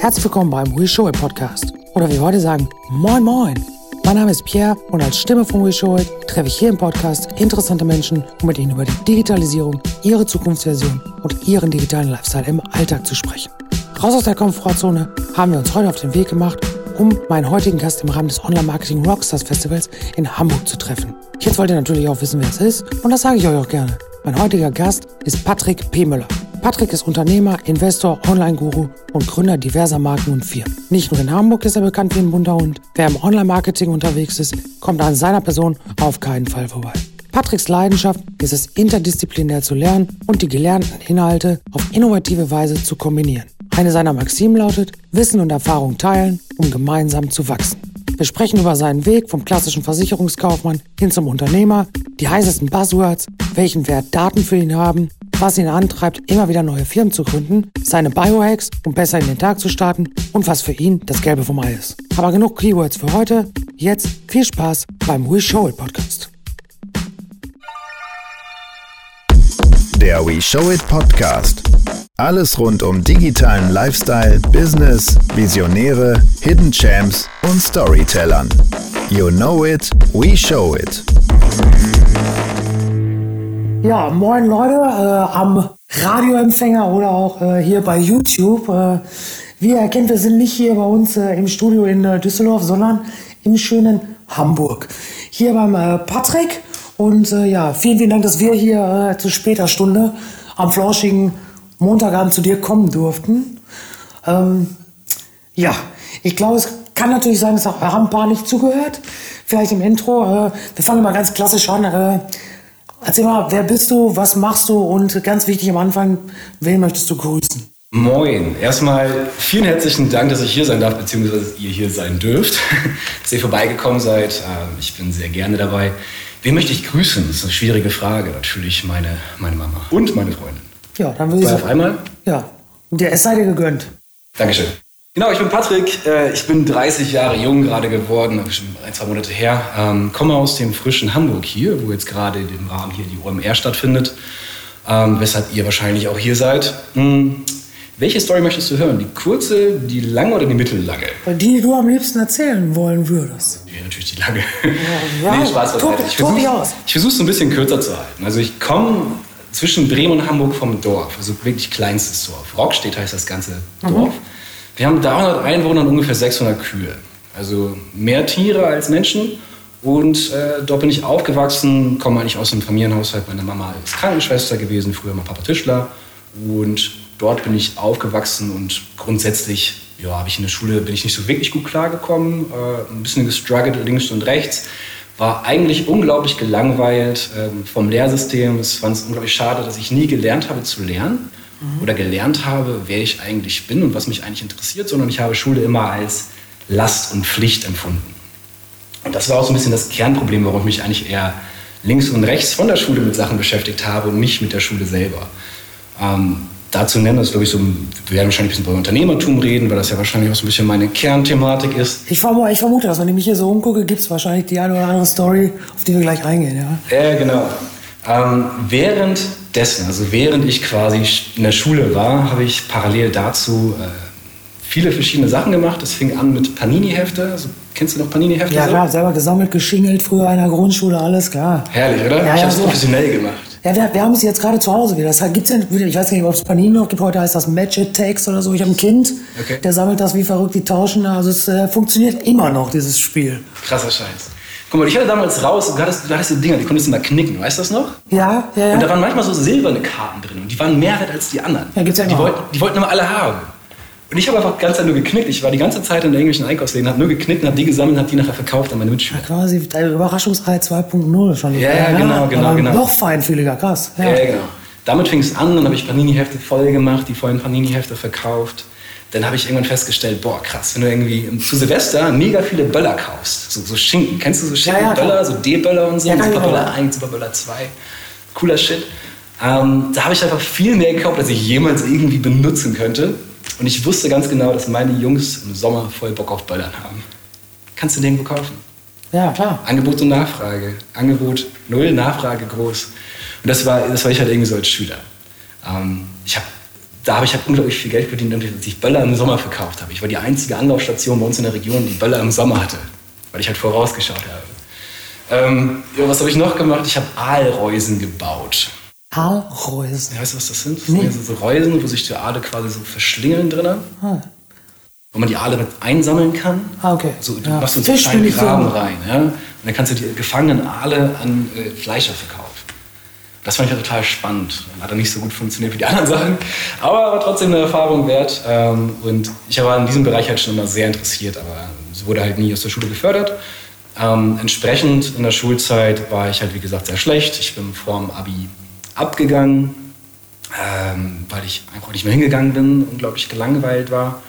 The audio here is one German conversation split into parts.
Herzlich willkommen beim We Show It Podcast. Oder wie wir heute sagen, Moin Moin. Mein Name ist Pierre und als Stimme von We Show It treffe ich hier im Podcast interessante Menschen, um mit ihnen über die Digitalisierung, ihre Zukunftsversion und ihren digitalen Lifestyle im Alltag zu sprechen. Raus aus der Komfortzone haben wir uns heute auf den Weg gemacht, um meinen heutigen Gast im Rahmen des Online-Marketing Rockstars Festivals in Hamburg zu treffen. Jetzt wollt ihr natürlich auch wissen, wer es ist und das sage ich euch auch gerne. Mein heutiger Gast ist Patrick P. Müller. Patrick ist Unternehmer, Investor, Online-Guru und Gründer diverser Marken und Firmen. Nicht nur in Hamburg ist er bekannt wie ein bunter Hund. Wer im Online-Marketing unterwegs ist, kommt an seiner Person auf keinen Fall vorbei. Patricks Leidenschaft ist es, interdisziplinär zu lernen und die gelernten Inhalte auf innovative Weise zu kombinieren. Eine seiner Maximen lautet, Wissen und Erfahrung teilen, um gemeinsam zu wachsen. Wir sprechen über seinen Weg vom klassischen Versicherungskaufmann hin zum Unternehmer, die heißesten Buzzwords, welchen Wert Daten für ihn haben, was ihn antreibt, immer wieder neue Firmen zu gründen, seine Biohacks, um besser in den Tag zu starten und was für ihn das Gelbe vom Ei ist. Aber genug Keywords für heute. Jetzt viel Spaß beim We Show It Podcast. Der We Show It Podcast. Alles rund um digitalen Lifestyle, Business, Visionäre, Hidden Champs und Storytellern. You know it, we show it. Ja, moin Leute äh, am Radioempfänger oder auch äh, hier bei YouTube. Äh, wie ihr erkennt, wir sind nicht hier bei uns äh, im Studio in äh, Düsseldorf, sondern im schönen Hamburg. Hier beim äh, Patrick. Und ja, vielen, vielen Dank, dass wir hier zu später Stunde am flauschigen Montagabend zu dir kommen durften. Ähm, ja, ich glaube, es kann natürlich sein, dass auch ein paar nicht zugehört. Vielleicht im Intro. Wir fangen mal ganz klassisch an. Äh, erzähl mal, wer bist du, was machst du und ganz wichtig am Anfang, wen möchtest du grüßen? Moin. Erstmal vielen herzlichen Dank, dass ich hier sein darf, beziehungsweise ihr hier sein dürft, dass ihr vorbeigekommen seid. Ähm, ich bin sehr gerne dabei. Wen möchte ich grüßen? Das ist eine schwierige Frage. Natürlich meine, meine Mama und meine Freundin. Ja, dann würde ich auf einmal? Ja, der, es sei dir gegönnt. Dankeschön. Genau, ich bin Patrick. Äh, Ich bin 30 Jahre jung gerade geworden, schon ein, zwei Monate her. Ähm, komme aus dem frischen Hamburg hier, wo jetzt gerade im Rahmen hier die OMR stattfindet. Ähm, weshalb ihr wahrscheinlich auch hier seid. Hm. Welche Story möchtest du hören? Die kurze, die lange oder die mittellange? Die, die du am liebsten erzählen wollen würdest. Ja, natürlich die lange. ja, nee, Spaß beiseite. Ich versuche es ein bisschen kürzer zu halten. Also ich komme zwischen Bremen und Hamburg vom Dorf, also wirklich kleinstes Dorf. Rockstedt heißt das ganze Mhm. Wir haben 300 Einwohner und ungefähr 600 Kühe. Also mehr Tiere als Menschen. Und äh, dort bin ich aufgewachsen, komme eigentlich aus einem Familienhaushalt. Meine Mama ist Krankenschwester gewesen, früher mein Papa Tischler. Und dort bin ich aufgewachsen und grundsätzlich ja, habe ich in der Schule bin ich nicht so wirklich gut klargekommen, äh, ein bisschen gestruggelt links und rechts, war eigentlich unglaublich gelangweilt ähm, vom Lehrsystem. Es fand es unglaublich schade, dass ich nie gelernt habe zu lernen oder gelernt habe, wer ich eigentlich bin und was mich eigentlich interessiert, sondern ich habe Schule immer als Last und Pflicht empfunden. Und das war auch so ein bisschen das Kernproblem, warum ich mich eigentlich eher links und rechts von der Schule mit Sachen beschäftigt habe und nicht mit der Schule selber. Ähm, dazu nennen das, glaube ich, so, wir werden wahrscheinlich ein bisschen über Unternehmertum reden, weil das ja wahrscheinlich auch so ein bisschen meine Kernthematik ist. Ich, vermu ich vermute, dass wenn ich mich hier so umgucke, gibt es wahrscheinlich die eine oder andere Story, auf die wir gleich eingehen. Ja? Ja, genau. Ähm, währenddessen, also während ich quasi in der Schule war, habe ich parallel dazu äh, viele verschiedene Sachen gemacht. Das fing an mit Panini-Hefte. Also, kennst du noch Panini-Hefte? Ja so? klar, selber gesammelt, geschingelt, früher in der Grundschule, alles klar. Herrlich, oder? Ja, ich ja, habe es professionell gemacht. Ja, wir, wir haben es jetzt gerade zu Hause wieder. Das gibt's ja ich weiß nicht, ob es Panini noch gibt, heute heißt das Match It Takes oder so. Ich habe ein Kind, Okay. der sammelt das wie verrückt, die tauschen. Also es äh, funktioniert immer noch, dieses Spiel. Krasser Scheiß. Guck mal, ich hatte damals raus, du hattest, du hattest die Dinger, die konntest du mal knicken, weißt du das noch? Ja, ja, ja. Und da waren manchmal so silberne Karten drin und die waren mehr wert als die anderen. Ja, gibt's ja die, wollten, die wollten immer alle haben. Und ich habe einfach die ganze Zeit nur geknickt. Ich war die ganze Zeit in der englischen Einkaufsläden, habe nur geknickt, habe die gesammelt, habe die nachher verkauft an meine Mitschüler. Quasi der Überraschungsei 2.0 schon. Ja, ja, genau, genau, genau. Noch feinfühliger, krass. Ja. Ja, ja, genau. Damit fing es an, dann habe ich Panini-Hefte voll gemacht, die vollen Panini-Hefte verkauft. Dann habe ich irgendwann festgestellt, boah, krass, wenn du irgendwie zu Silvester mega viele Böller kaufst, so, so Schinken, kennst du so Ja, ja. Schinkenböller, so D-Böller und so, Ja, ich Superböller auch. 1, Superböller 2, cooler Shit. Ähm, da habe ich einfach viel mehr gekauft, als ich jemals irgendwie benutzen könnte. Und ich wusste ganz genau, dass meine Jungs im Sommer voll Bock auf Böllern haben. Kannst du nirgendwo kaufen. ja, klar. Angebot und Nachfrage. Angebot null, Nachfrage groß. Und das war, das war ich halt irgendwie so als Schüler. Ähm, ich habe da habe ich halt unglaublich viel Geld verdient, als ich Böller im Sommer verkauft habe. Ich war die einzige Anlaufstation bei uns in der Region, die Böller im Sommer hatte, weil ich halt vorausgeschaut habe. Ähm, ja, was habe ich noch gemacht? Ich habe Aalreusen gebaut. Aalreusen? Ja, weißt du, was das sind? Das nee. sind so Reusen, wo sich die Aale quasi so verschlingeln drinnen. Ah. Wo man die Aale mit einsammeln kann. Ah, okay. So, du ja. machst so einen kleinen Graben rein. Ja? Und dann kannst du die gefangenen Aale an äh, Fleischer verkaufen. Das fand ich ja total spannend. Hat dann nicht so gut funktioniert wie die anderen Sachen, aber war trotzdem eine Erfahrung wert. Ähm, und ich war in diesem Bereich halt schon immer sehr interessiert, aber es wurde halt nie aus der Schule gefördert. Ähm, entsprechend in der Schulzeit war ich halt, wie gesagt, sehr schlecht. Ich bin vor dem Abi abgegangen, ähm, weil ich einfach nicht mehr hingegangen bin, unglaublich gelangweilt war.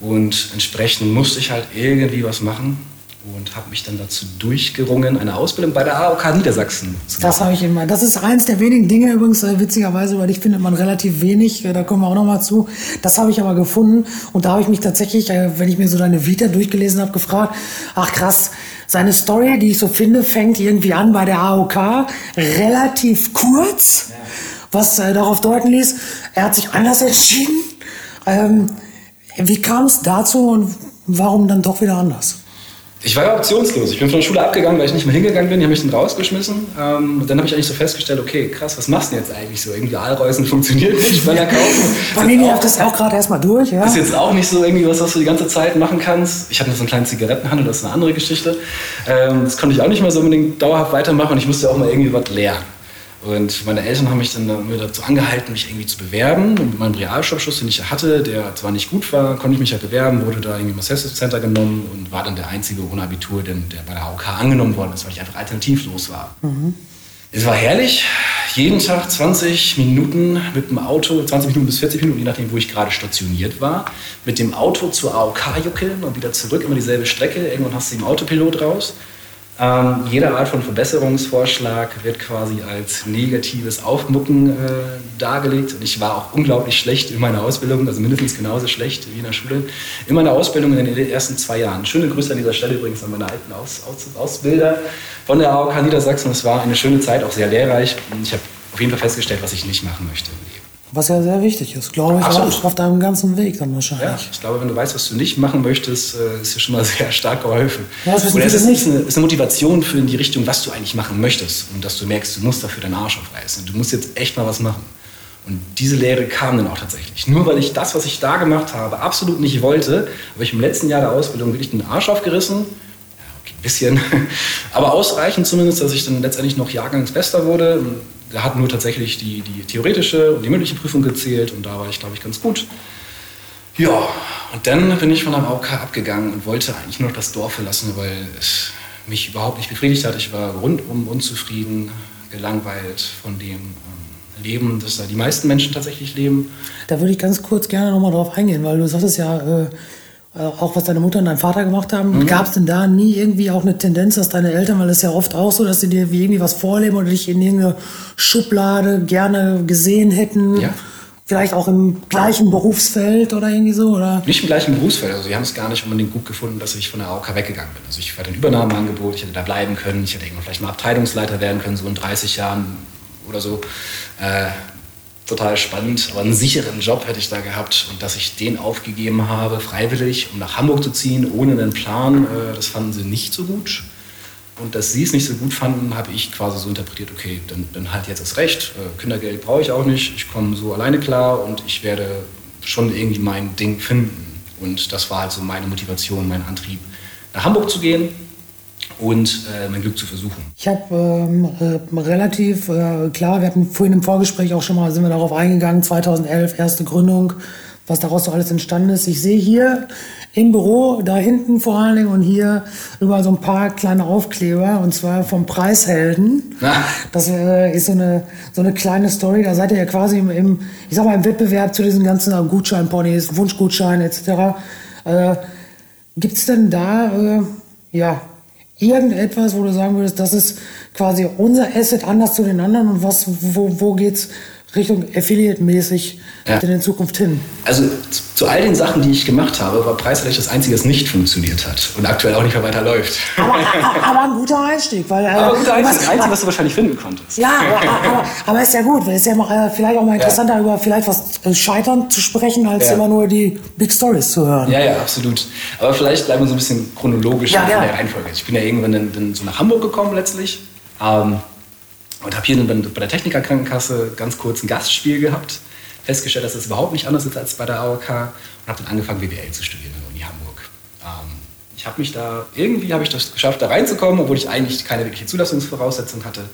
Und entsprechend musste ich halt irgendwie was machen und habe mich dann dazu durchgerungen, eine Ausbildung bei der AOK Niedersachsen zu machen. Das habe ich immer. Das ist eins der wenigen Dinge übrigens, äh, witzigerweise, weil ich findet man relativ wenig, äh, da kommen wir auch nochmal zu. Das habe ich aber gefunden und da habe ich mich tatsächlich, äh, wenn ich mir so deine Vita durchgelesen habe, gefragt, ach krass, seine Story, die ich so finde, fängt irgendwie an bei der AOK, relativ kurz, ja. was darauf deuten ließ, er hat sich anders entschieden. Ähm, wie kam es dazu und warum dann doch wieder anders? Ich war ja optionslos. Ich bin von der Schule abgegangen, weil ich nicht mehr hingegangen bin. Die haben mich dann rausgeschmissen. Ähm, und dann habe ich eigentlich so festgestellt, okay, krass, was machst du denn jetzt eigentlich so? Irgendwie Aalreusen funktioniert nicht, Böller kaufen. Familie hat das auch gerade erstmal durch, ja. Ist jetzt auch nicht so irgendwie was, was du die ganze Zeit machen kannst. Ich hatte noch so einen kleinen Zigarettenhandel, das ist eine andere Geschichte. Ähm, das konnte ich auch nicht mehr so unbedingt dauerhaft weitermachen und ich musste auch mal irgendwie was lernen. Und meine Eltern haben mich dann dazu angehalten, mich irgendwie zu bewerben. Und mit meinem Realschulabschluss, den ich hatte, der zwar nicht gut war, konnte ich mich ja bewerben, wurde da irgendwie im Assessment Center genommen und war dann der einzige ohne Abitur, der, der bei der AOK angenommen worden ist, weil ich einfach alternativlos war. Mhm. Es war herrlich. Jeden Tag 20 Minuten mit dem Auto, 20 Minuten bis 40 Minuten, je nachdem, wo ich gerade stationiert war, mit dem Auto zur AOK juckeln und wieder zurück, immer dieselbe Strecke. Irgendwann hast du den Autopilot raus. Ähm, jede Art von Verbesserungsvorschlag wird quasi als negatives Aufmucken äh, dargelegt. Und ich war auch unglaublich schlecht in meiner Ausbildung, also mindestens genauso schlecht wie in der Schule. In meiner Ausbildung in den ersten zwei Jahren. Schöne Grüße an dieser Stelle übrigens an meine alten Aus Aus Ausbilder von der AOK Niedersachsen. Es war eine schöne Zeit, auch sehr lehrreich. Ich habe auf jeden Fall festgestellt, was ich nicht machen möchte im Leben. Was ja sehr wichtig ist, glaube ich, auch auf deinem ganzen Weg dann wahrscheinlich. Ja, ich glaube, wenn du weißt, was du nicht machen möchtest, äh, ist dir schon mal sehr stark geholfen. Ja, das Oder es ist, nicht. Eine, ist eine Motivation für in die Richtung, was du eigentlich machen möchtest. Und dass du merkst, du musst dafür deinen Arsch aufreißen. Du musst jetzt echt mal was machen. Und diese Lehre kam dann auch tatsächlich. Nur weil ich das, was ich da gemacht habe, absolut nicht wollte, habe ich im letzten Jahr der Ausbildung wirklich den Arsch aufgerissen. Ja, okay, ein bisschen. Aber ausreichend zumindest, dass ich dann letztendlich noch Jahrgangsbester wurde da hat nur tatsächlich die, die theoretische und die mündliche Prüfung gezählt und da war ich, glaube ich, ganz gut. Ja, und dann bin ich von der AOK abgegangen und wollte eigentlich nur noch das Dorf verlassen, weil es mich überhaupt nicht befriedigt hat. Ich war rundum unzufrieden, gelangweilt von dem ähm, Leben, das da die meisten Menschen tatsächlich leben. Da würde ich ganz kurz gerne nochmal drauf eingehen, weil du sagtest ja, äh, auch was deine Mutter und dein Vater gemacht haben. Mhm. Gab es denn da nie irgendwie auch eine Tendenz, dass deine Eltern, weil das ist ja oft auch so, dass sie dir irgendwie was vorleben oder dich in irgendeine Schublade gerne gesehen hätten? Ja. Vielleicht auch im gleichen Berufsfeld oder irgendwie so? Oder? Nicht im gleichen Berufsfeld. Also, sie haben es gar nicht unbedingt gut gefunden, dass ich von der AOK weggegangen bin. Also, ich hatte ein Übernahmeangebot, ich hätte da bleiben können, ich hätte irgendwann vielleicht mal Abteilungsleiter werden können, so in 30 Jahren oder so. Äh, total spannend. Aber einen sicheren Job hätte ich da gehabt und dass ich den aufgegeben habe, freiwillig, um nach Hamburg zu ziehen, ohne einen Plan, äh, das fanden sie nicht so gut. Und dass sie es nicht so gut fanden, habe ich quasi so interpretiert, okay, dann, dann halt jetzt das Recht, äh, Kindergeld brauche ich auch nicht, ich komme so alleine klar und ich werde schon irgendwie mein Ding finden. Und das war halt so meine Motivation, mein Antrieb, nach Hamburg zu gehen und äh, mein Glück zu versuchen. Ich habe ähm, äh, relativ äh, klar, wir hatten vorhin im Vorgespräch auch schon mal, sind wir darauf eingegangen, 2011 erste Gründung, was daraus so alles entstanden ist. Ich sehe hier im Büro, da hinten vor allen Dingen und hier über so ein paar kleine Aufkleber und zwar vom Preishelden. Ah. Das äh, ist so eine, so eine kleine Story, da seid ihr ja quasi im, im ich sag mal, im Wettbewerb zu diesen ganzen Gutscheinponys, Wunschgutschein etc. Äh, Gibt es denn da, äh, ja, irgendetwas, wo du sagen würdest, das ist quasi unser Asset anders zu den anderen und was, wo, wo geht's Richtung Affiliate-mäßig Ja. geht in der Zukunft hin. Also zu, zu all den Sachen, die ich gemacht habe, war Preisrecht das Einzige, das nicht funktioniert hat und aktuell auch nicht mehr weiter läuft. Aber, aber ein guter Einstieg, weil äh, Aber gut, das was- Einzige, Einzige, was du wahrscheinlich finden konntest. Ja, aber, aber, aber ist ja gut, weil es ist ja mal, äh, vielleicht auch mal interessanter, über vielleicht was äh, Scheitern zu sprechen, als Ja. immer nur die Big Stories zu hören. Ja, ja, absolut. Aber vielleicht bleiben wir so ein bisschen chronologisch Ja, in der Reihenfolge. Ich bin ja irgendwann dann, dann so nach Hamburg gekommen letztlich ähm, und habe hier dann bei der Techniker Krankenkasse ganz kurz ein Gastspiel gehabt. Festgestellt, dass das überhaupt nicht anders ist als bei der AOK und habe dann angefangen, BWL zu studieren in der Uni Hamburg. Ähm, ich habe mich da, irgendwie habe ich das geschafft, da reinzukommen, obwohl ich eigentlich keine wirkliche Zulassungsvoraussetzung hatte.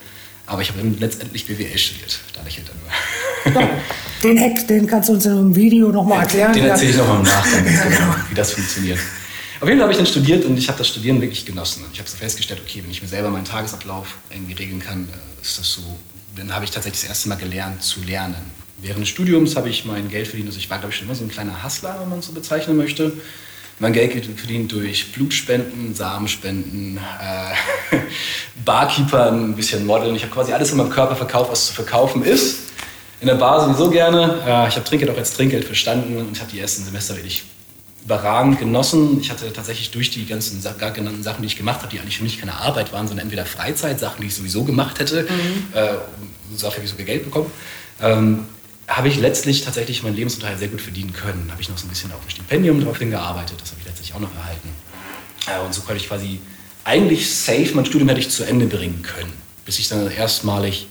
Aber ich habe dann letztendlich BWL studiert. Da lächelt er nur. Ja, den Hack, den kannst du uns in einem Video nochmal erklären. Den erzähle ich nochmal im Nachgang, genau, wie das funktioniert. Auf jeden Fall habe ich dann studiert und ich habe das Studieren wirklich genossen. Und ich habe so festgestellt, okay, wenn ich mir selber meinen Tagesablauf irgendwie regeln kann, äh, ist das so. Dann habe ich tatsächlich das erste Mal gelernt zu lernen. Während des Studiums habe ich mein Geld verdient. Also ich war, glaube ich, schon immer so ein kleiner Hustler, wenn man es so bezeichnen möchte. Mein Geld verdient durch Blutspenden, Samenspenden, äh, Barkeepern, ein bisschen Modeln. Ich habe quasi alles in meinem Körper verkauft, was zu verkaufen ist. In der Bar sowieso gerne. Äh, ich habe Trinkgeld auch als Trinkgeld verstanden und habe die ersten Semester wirklich überragend genossen. Ich hatte tatsächlich durch die ganzen gerade genannten Sachen, die ich gemacht habe, die eigentlich für mich keine Arbeit waren, sondern entweder Freizeit, Sachen, die ich sowieso gemacht hätte, äh, und dafür habe ich sogar Geld bekommen, ähm, habe ich letztlich tatsächlich meinen Lebensunterhalt sehr gut verdienen können. Habe ich noch so ein bisschen auf ein Stipendium drauf hingearbeitet, das habe ich letztlich auch noch erhalten. Äh, und so konnte ich quasi eigentlich safe mein Studium hätte ich zu Ende bringen können, bis ich dann erstmalig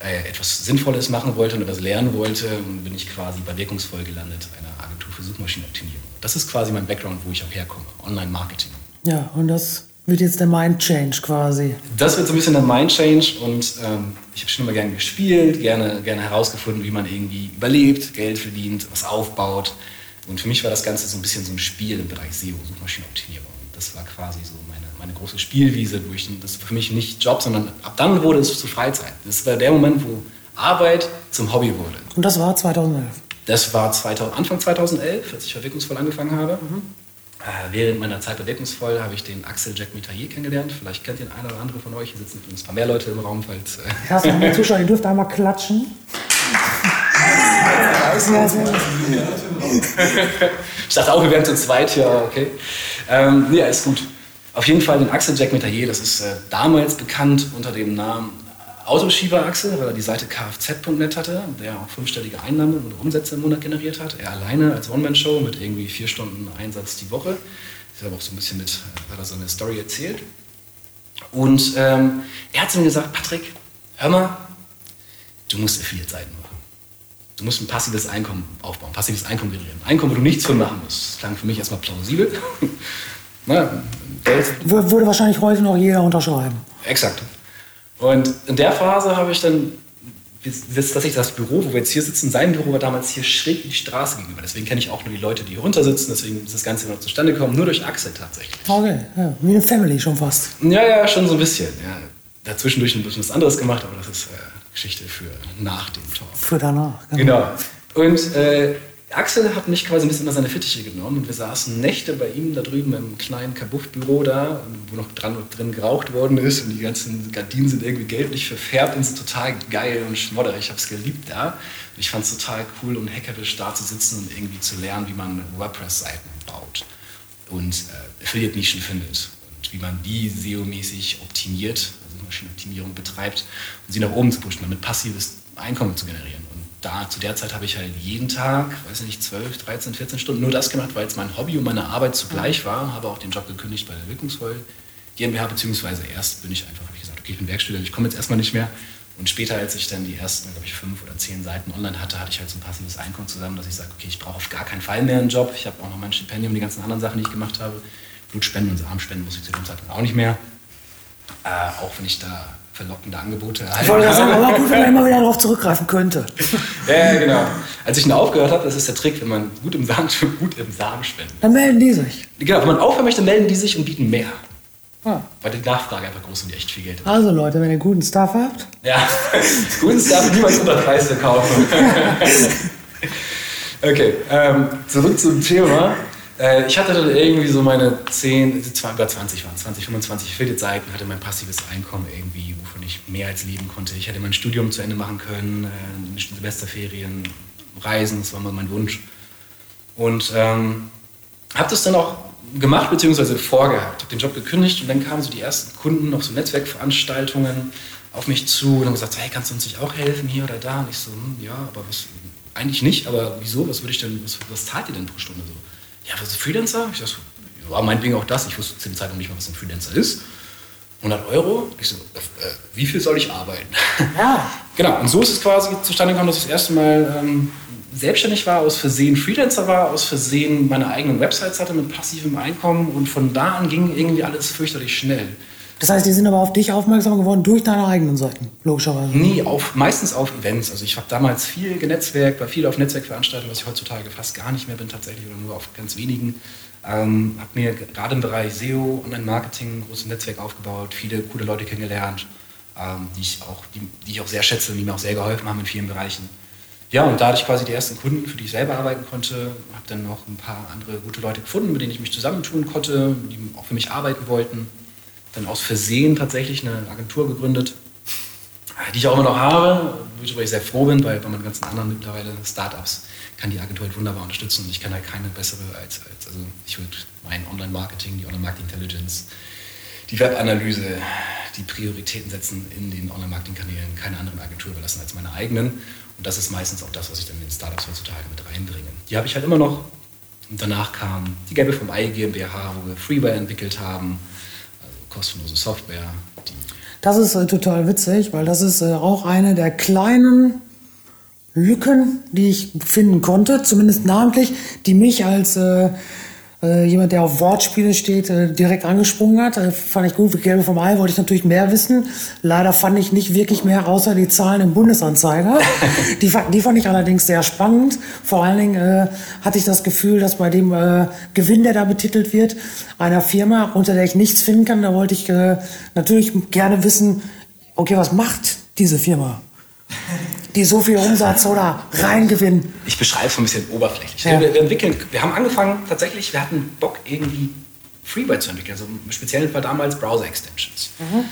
äh, etwas Sinnvolles machen wollte und etwas lernen wollte und bin ich quasi bei Wirkungsvoll gelandet, einer Agentur für Suchmaschinenoptimierung. Das ist quasi mein Background, wo ich auch herkomme, Online-Marketing. Ja, und das wird jetzt der Mind Change quasi. Das wird so ein bisschen der Mind Change und ähm, ich habe schon immer gerne gespielt, gerne, gerne herausgefunden, wie man irgendwie überlebt, Geld verdient, was aufbaut. Und für mich war das Ganze so ein bisschen so ein Spiel im Bereich SEO, Suchmaschinenoptimierung. Das war quasi so meine, meine große Spielwiese, wo ich das für mich nicht Job, sondern ab dann wurde es zu Freizeit. Das war der Moment, wo Arbeit zum Hobby wurde. Und das war 2011. Das war 2000, Anfang 2011, als ich bei Wirkungsvoll angefangen habe. Äh, während meiner Zeit bei Wirkungsvoll habe ich den Axel Jack Metayer kennengelernt. Vielleicht kennt ihn einer oder andere von euch. Hier sitzen übrigens ein paar mehr Leute im Raum, falls. Äh, mal die Zuschauer, ihr dürft einmal klatschen. Ja, ich dachte auch, wir wären zu zweit, ja, okay. Ähm, nee, ist gut. Auf jeden Fall den Axel Jack Metayer, das ist äh, damals bekannt unter dem Namen Autoschieber Axel, weil er die Seite kfz.net hatte, der auch fünfstellige Einnahmen und Umsätze im Monat generiert hat. Er alleine als One-Man-Show mit irgendwie vier Stunden Einsatz die Woche. Ich habe auch so ein bisschen mit, hat er seine Story erzählt. Und ähm, er hat zu mir gesagt, Patrick, hör mal, du musst Affiliate-Seiten machen. Du musst ein passives Einkommen aufbauen, passives Einkommen generieren. Einkommen, wo du nichts für machen musst. Das klang für mich erstmal plausibel. Na, Geld, Wür- Würde wahrscheinlich heute noch jeder unterschreiben. Exakt. Und in der Phase habe ich dann, das ist tatsächlich das Büro, wo wir jetzt hier sitzen, sein Büro war damals hier schräg die Straße gegenüber. Deswegen kenne ich auch nur die Leute, die hier runter sitzen. Deswegen ist das Ganze immer noch zustande gekommen, nur durch Axel tatsächlich. Okay, ja, wie eine Family schon fast. Ja, ja, schon so ein bisschen. Ja. Dazwischendurch ein bisschen was anderes gemacht, aber das ist äh, Geschichte für nach dem Talk. Für danach. Genau. Und äh, Axel hat mich quasi ein bisschen unter seine Fittiche genommen und wir saßen Nächte bei ihm da drüben im kleinen Kabuff-Büro da, wo noch dran, drin geraucht worden ist und die ganzen Gardinen sind irgendwie gelblich verfärbt und sind total geil und schmodderig. Ich habe es geliebt da. Und ich fand es total cool und hackerisch da zu sitzen und irgendwie zu lernen, wie man WordPress-Seiten baut und äh, Affiliate-Nischen findet und wie man die SEO-mäßig optimiert, also Maschinenoptimierung betreibt und sie nach oben zu pushen, damit passives Einkommen zu generieren. Und da zu der Zeit habe ich halt jeden Tag, weiß nicht, 12, 13, 14 Stunden nur das gemacht, weil es mein Hobby und meine Arbeit zugleich war. Habe auch den Job gekündigt bei der Wirkungsvoll GmbH, beziehungsweise erst bin ich einfach, habe ich gesagt, okay, ich bin Werkstudent, ich komme jetzt erstmal nicht mehr. Und später, als ich dann die ersten, glaube ich, fünf oder zehn Seiten online hatte, hatte ich halt so ein passives Einkommen zusammen, dass ich sage, okay, ich brauche auf gar keinen Fall mehr einen Job. Ich habe auch noch mein Stipendium, die ganzen anderen Sachen, die ich gemacht habe. Blutspenden und Samenspenden muss ich zu dem Zeitpunkt auch nicht mehr. Äh, auch wenn ich da verlockende Angebote Ich erhalten wollte gerade sagen, aber gut, wenn man immer wieder darauf zurückgreifen könnte. Ja, genau. Als ich dann aufgehört habe, das ist der Trick, wenn man gut im Samen, gut im Samen spendet. Dann melden die sich. Genau, wenn man aufhören möchte, melden die sich und bieten mehr. Ja. Weil die Nachfrage einfach groß und die echt viel Geld haben. Also Leute, wenn ihr guten Stuff habt, Ja, guten darf niemals unter Preis verkaufen. okay, ähm, zurück zum Thema. Äh, ich hatte dann irgendwie so meine 10, über 20 waren, 20, 25 Affiliate-Seiten, hatte mein passives Einkommen irgendwie, wovon ich mehr als leben konnte. Ich hätte mein Studium zu Ende machen können, äh, Semesterferien, Reisen, das war mal mein Wunsch. Und ähm, habe das dann auch gemacht, beziehungsweise vorgehabt. Habe den Job gekündigt und dann kamen so die ersten Kunden auf so Netzwerkveranstaltungen auf mich zu und haben gesagt, hey, kannst du uns nicht auch helfen hier oder da? Und ich so, hm, ja, aber was, eigentlich nicht, aber wieso? Was würde ich denn, was, was zahlt ihr denn pro Stunde so? Ja, was ist Freelancer? Ich dachte ja, meinetwegen auch das. Ich wusste zu dem Zeitpunkt nicht mal, was ein Freelancer ist. 100 Euro? Ich so, äh, wie viel soll ich arbeiten? Ja. genau, und so ist es quasi zustande gekommen, dass ich das erste Mal ähm, selbstständig war, aus Versehen Freelancer war, aus Versehen meine eigenen Websites hatte mit passivem Einkommen und von da an ging irgendwie alles fürchterlich schnell. Das heißt, die sind aber auf dich aufmerksam geworden durch deine eigenen Seiten, logischerweise. Nee, auf, meistens auf Events. Also ich habe damals viel genetzwerkt, war viel auf Netzwerkveranstaltungen, was ich heutzutage fast gar nicht mehr bin tatsächlich oder nur auf ganz wenigen. Ähm, habe mir gerade im Bereich SEO, Online-Marketing ein großes Netzwerk aufgebaut, viele coole Leute kennengelernt, ähm, die, ich auch, die, die ich auch sehr schätze und die mir auch sehr geholfen haben in vielen Bereichen. Ja, und da hatte ich quasi die ersten Kunden, für die ich selber arbeiten konnte. Habe dann noch ein paar andere gute Leute gefunden, mit denen ich mich zusammentun konnte, die auch für mich arbeiten wollten. Dann aus Versehen tatsächlich eine Agentur gegründet, die ich auch immer noch habe, worüber ich sehr froh bin, weil bei meinen ganzen anderen mittlerweile Startups kann die Agentur halt wunderbar unterstützen und ich kann halt keine bessere als, als also ich würde mein Online-Marketing, die Online-Marketing-Intelligence, die Webanalyse, die Prioritäten setzen in den Online-Marketing-Kanälen keine anderen Agentur überlassen als meine eigenen. Und das ist meistens auch das, was ich dann in den Startups heutzutage mit reinbringe. Die habe ich halt immer noch. Und danach kam die Gelbe vom Ei GmbH, wo wir Freeware entwickelt haben, kostenlose Software. das ist äh, total witzig, weil das ist äh, auch eine der kleinen Lücken, die ich finden konnte, zumindest namentlich, die mich als äh, äh, jemand, der auf Wortspiele steht, äh, direkt angesprungen hat. Äh, fand ich gut. Gelbe vom Ei wollte ich natürlich mehr wissen. Leider fand ich nicht wirklich mehr, außer die Zahlen im Bundesanzeiger. die, die fand ich allerdings sehr spannend. Vor allen Dingen äh, hatte ich das Gefühl, dass bei dem äh, Gewinn, der da betitelt wird, einer Firma, unter der ich nichts finden kann, da wollte ich äh, natürlich gerne wissen, okay, was macht diese Firma? Die so viel Umsatz oder Reingewinn. Ich beschreibe es ein bisschen oberflächlich. Ja. Wir, wir, entwickeln, wir haben angefangen tatsächlich, wir hatten Bock irgendwie Freeware zu entwickeln, also im speziellen Fall damals Browser-Extensions, mhm.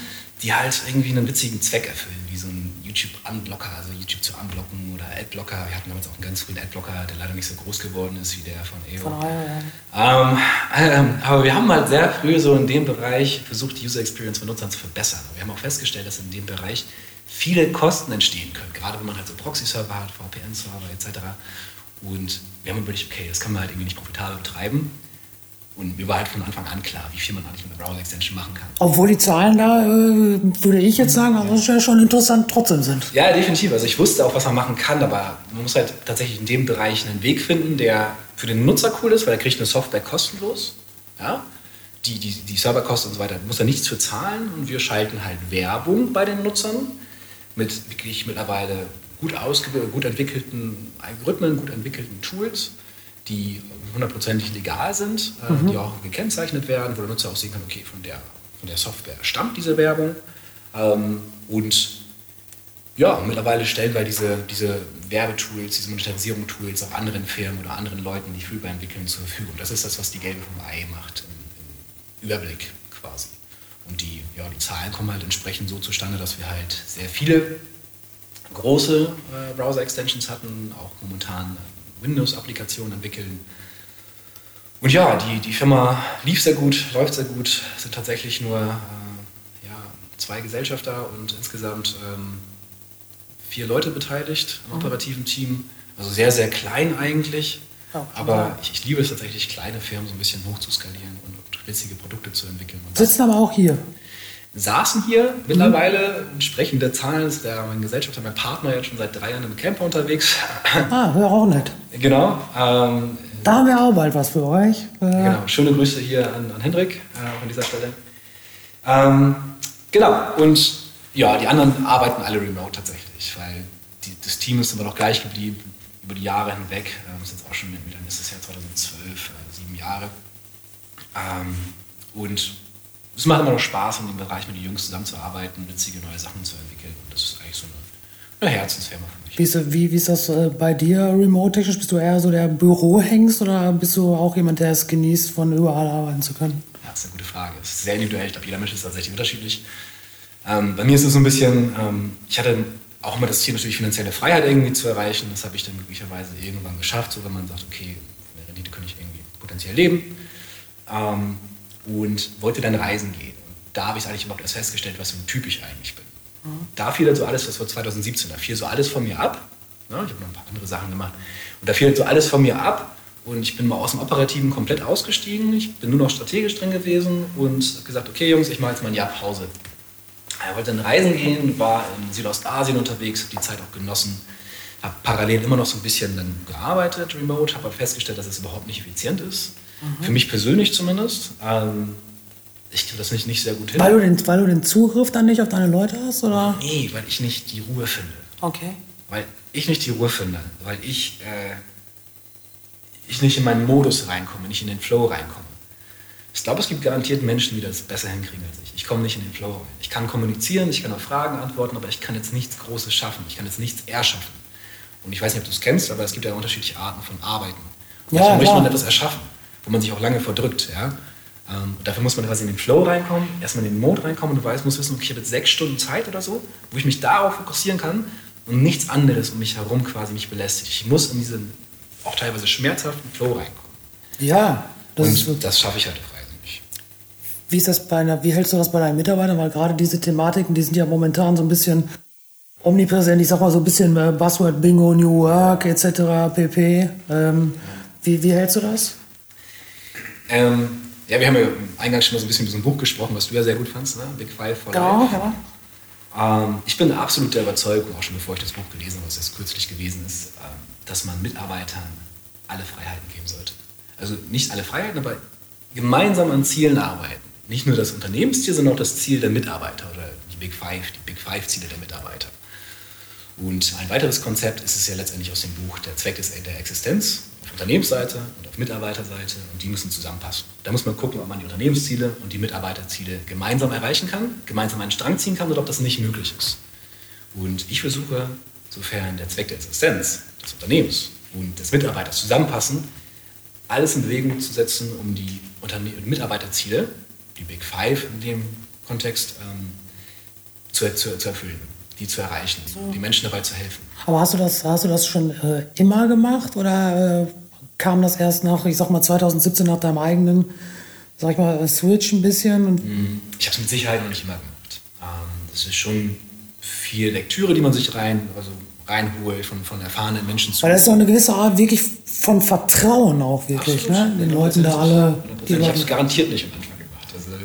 die halt irgendwie einen witzigen Zweck erfüllen, wie so ein YouTube-Unblocker, also YouTube zu unblocken oder Adblocker. Wir hatten damals auch einen ganz frühen Adblocker, der leider nicht so groß geworden ist wie der von EO. Von ja. ähm, ähm, aber wir haben halt sehr früh so in dem Bereich versucht, die User Experience von Nutzern zu verbessern. Wir haben auch festgestellt, dass in dem Bereich viele Kosten entstehen können, gerade wenn man halt so Proxy-Server hat, VPN-Server etc. Und wir haben überlegt, okay, das kann man halt irgendwie nicht profitabel betreiben. Und mir war halt von Anfang an klar, wie viel man eigentlich mit einer Browser-Extension machen kann. Obwohl die Zahlen da, äh, würde ich jetzt sagen, also ja schon interessant trotzdem sind. Ja, definitiv. Also ich wusste auch, was man machen kann, aber man muss halt tatsächlich in dem Bereich einen Weg finden, der für den Nutzer cool ist, weil er kriegt eine Software kostenlos. Ja? Die, die, die Serverkosten und so weiter, muss er nichts für zahlen und wir schalten halt Werbung bei den Nutzern mit wirklich mittlerweile gut ausgebildeten, gut entwickelten Algorithmen, gut entwickelten Tools, die hundertprozentig legal sind, äh, mhm. die auch gekennzeichnet werden, wo der Nutzer auch sehen kann, okay, von der, von der Software stammt diese Werbung. Ähm, und ja, mittlerweile stellen wir diese, diese Werbetools, diese Monetarisierung-Tools auch anderen Firmen oder anderen Leuten, die Freeware entwickeln, zur Verfügung. Das ist das, was die Gelbe vom Ei macht, im, im Überblick quasi. Und die, ja, die Zahlen kommen halt entsprechend so zustande, dass wir halt sehr viele große äh, Browser-Extensions hatten, auch momentan äh, Windows-Applikationen entwickeln. Und ja, die, die Firma lief sehr gut, läuft sehr gut, es sind tatsächlich nur äh, ja, zwei Gesellschafter und insgesamt ähm, vier Leute beteiligt im mhm. operativen Team. Also sehr, sehr klein eigentlich. Oh, aber ich, ich, liebe es tatsächlich, kleine Firmen so ein bisschen hoch zu skalieren und witzige Produkte zu entwickeln. Und Sitzen aber auch hier. Saßen hier mhm. mittlerweile, entsprechende Zahlen ist der, mein Gesellschafter, mein Partner jetzt schon seit drei Jahren im Camper unterwegs. Ah, wäre auch nett. Genau. Ähm, da haben wir auch bald was für euch. Äh, genau, schöne Grüße hier an, an Hendrik, äh, auch an dieser Stelle. Ähm, genau, und ja, die anderen arbeiten alle remote tatsächlich, weil die, das Team ist immer noch gleich geblieben über die Jahre hinweg. Ähm, das ist jetzt auch schon, wie lange ist das Jahr 2012, äh, sieben Jahre. Ähm, und es macht immer noch Spaß, in dem Bereich mit den Jungs zusammenzuarbeiten, witzige neue Sachen zu entwickeln. Und das ist eigentlich so eine eine Herzensfirma für mich. Wie ist, wie, wie ist das äh, bei dir remote-technisch? Bist du eher so der Bürohengst oder bist du auch jemand, der es genießt, von überall arbeiten zu können? Ja, das ist eine gute Frage. Das ist sehr individuell. Ich glaube, jeder Mensch ist tatsächlich unterschiedlich. Ähm, bei mir ist es so ein bisschen, ähm, ich hatte auch immer das Ziel, natürlich finanzielle Freiheit irgendwie zu erreichen. Das habe ich dann glücklicherweise irgendwann geschafft, so wenn man sagt, okay, von der Rendite kann ich irgendwie potenziell leben. Ähm, und wollte dann reisen gehen. Und da habe ich eigentlich überhaupt erst festgestellt, was für ein Typ ich eigentlich bin. Mhm. Da fiel dann so alles, das war 2017, da fiel so alles von mir ab. Ja, ich habe noch ein paar andere Sachen gemacht. Und da fiel so alles von mir ab. Und ich bin mal aus dem Operativen komplett ausgestiegen. Ich bin nur noch strategisch drin gewesen und habe gesagt, okay Jungs, ich mache jetzt mal ein Jahr Pause. Ich wollte dann reisen gehen, war in Südostasien unterwegs, habe die Zeit auch genossen, habe parallel immer noch so ein bisschen dann gearbeitet, remote, habe aber festgestellt, dass es überhaupt nicht effizient ist. Mhm. Für mich persönlich zumindest. Ähm, ich kriege das nicht, nicht sehr gut hin. Weil du, den, weil du den Zugriff dann nicht auf deine Leute hast? Oder? Nee, weil ich nicht die Ruhe finde. Okay. Weil ich nicht die Ruhe finde, weil ich, äh, ich nicht in meinen Modus reinkomme, nicht in den Flow reinkomme. Ich glaube, es gibt garantiert Menschen, die das besser hinkriegen als ich. Ich komme nicht in den Flow rein. Ich kann kommunizieren, ich kann auf Fragen antworten, aber ich kann jetzt nichts Großes schaffen. Ich kann jetzt nichts erschaffen. Und ich weiß nicht, ob du es kennst, aber es gibt ja unterschiedliche Arten von Arbeiten. Und ja, möchte man etwas erschaffen, wo man sich auch lange verdrückt. Ja? Ähm, dafür muss man quasi in den Flow reinkommen, erstmal in den Mode reinkommen und du weißt, muss wissen, okay, ich habe jetzt sechs Stunden Zeit oder so, wo ich mich darauf fokussieren kann und nichts anderes um mich herum quasi mich belästigt. Ich muss in diesen auch teilweise schmerzhaften Flow reinkommen. Ja, das, und das schaffe ich halt auf wie, ist das bei einer, wie hältst du das bei deinen Mitarbeitern? Weil gerade diese Thematiken, die sind ja momentan so ein bisschen omnipräsent. Ich sag mal so ein bisschen äh, Buzzword Bingo, New Work etc. pp. Ähm, wie, wie hältst du das? Ähm, ja, wir haben ja eingangs schon mal so ein bisschen über so ein Buch gesprochen, was du ja sehr gut fandst, ne? Big Five for genau, Life. Ja. Ähm, ich bin absolut der Überzeugung, auch schon bevor ich das Buch gelesen habe, was jetzt kürzlich gewesen ist, ähm, dass man Mitarbeitern alle Freiheiten geben sollte. Also nicht alle Freiheiten, aber gemeinsam an Zielen arbeiten nicht nur das Unternehmensziel, sondern auch das Ziel der Mitarbeiter oder die Big Five, die Big Five-Ziele der Mitarbeiter. Und ein weiteres Konzept ist es ja letztendlich aus dem Buch, der Zweck ist der Existenz auf Unternehmensseite und auf Mitarbeiterseite und die müssen zusammenpassen. Da muss man gucken, ob man die Unternehmensziele und die Mitarbeiterziele gemeinsam erreichen kann, gemeinsam einen Strang ziehen kann oder ob das nicht möglich ist. Und ich versuche, sofern der Zweck der Existenz des Unternehmens und des Mitarbeiters zusammenpassen, alles in Bewegung zu setzen, um die Unterne Mitarbeiterziele die Big Five in dem Kontext ähm, zu, zu, zu, erfüllen, die zu erreichen, so. die Menschen dabei zu helfen. Aber hast du das, hast du das schon äh, immer gemacht oder äh, kam das erst nach, ich sag mal 2017 nach deinem eigenen, sag ich mal, Switch ein bisschen? Mm, ich habe es mit Sicherheit noch nicht immer gemacht. Ähm, das ist schon viel Lektüre, die man sich rein, also reinholt von, von erfahrenen Menschen zu. Weil das ist auch eine gewisse Art wirklich von Vertrauen auch wirklich, ne? Den Leuten da alle. Die ich habe es garantiert nicht am Anfang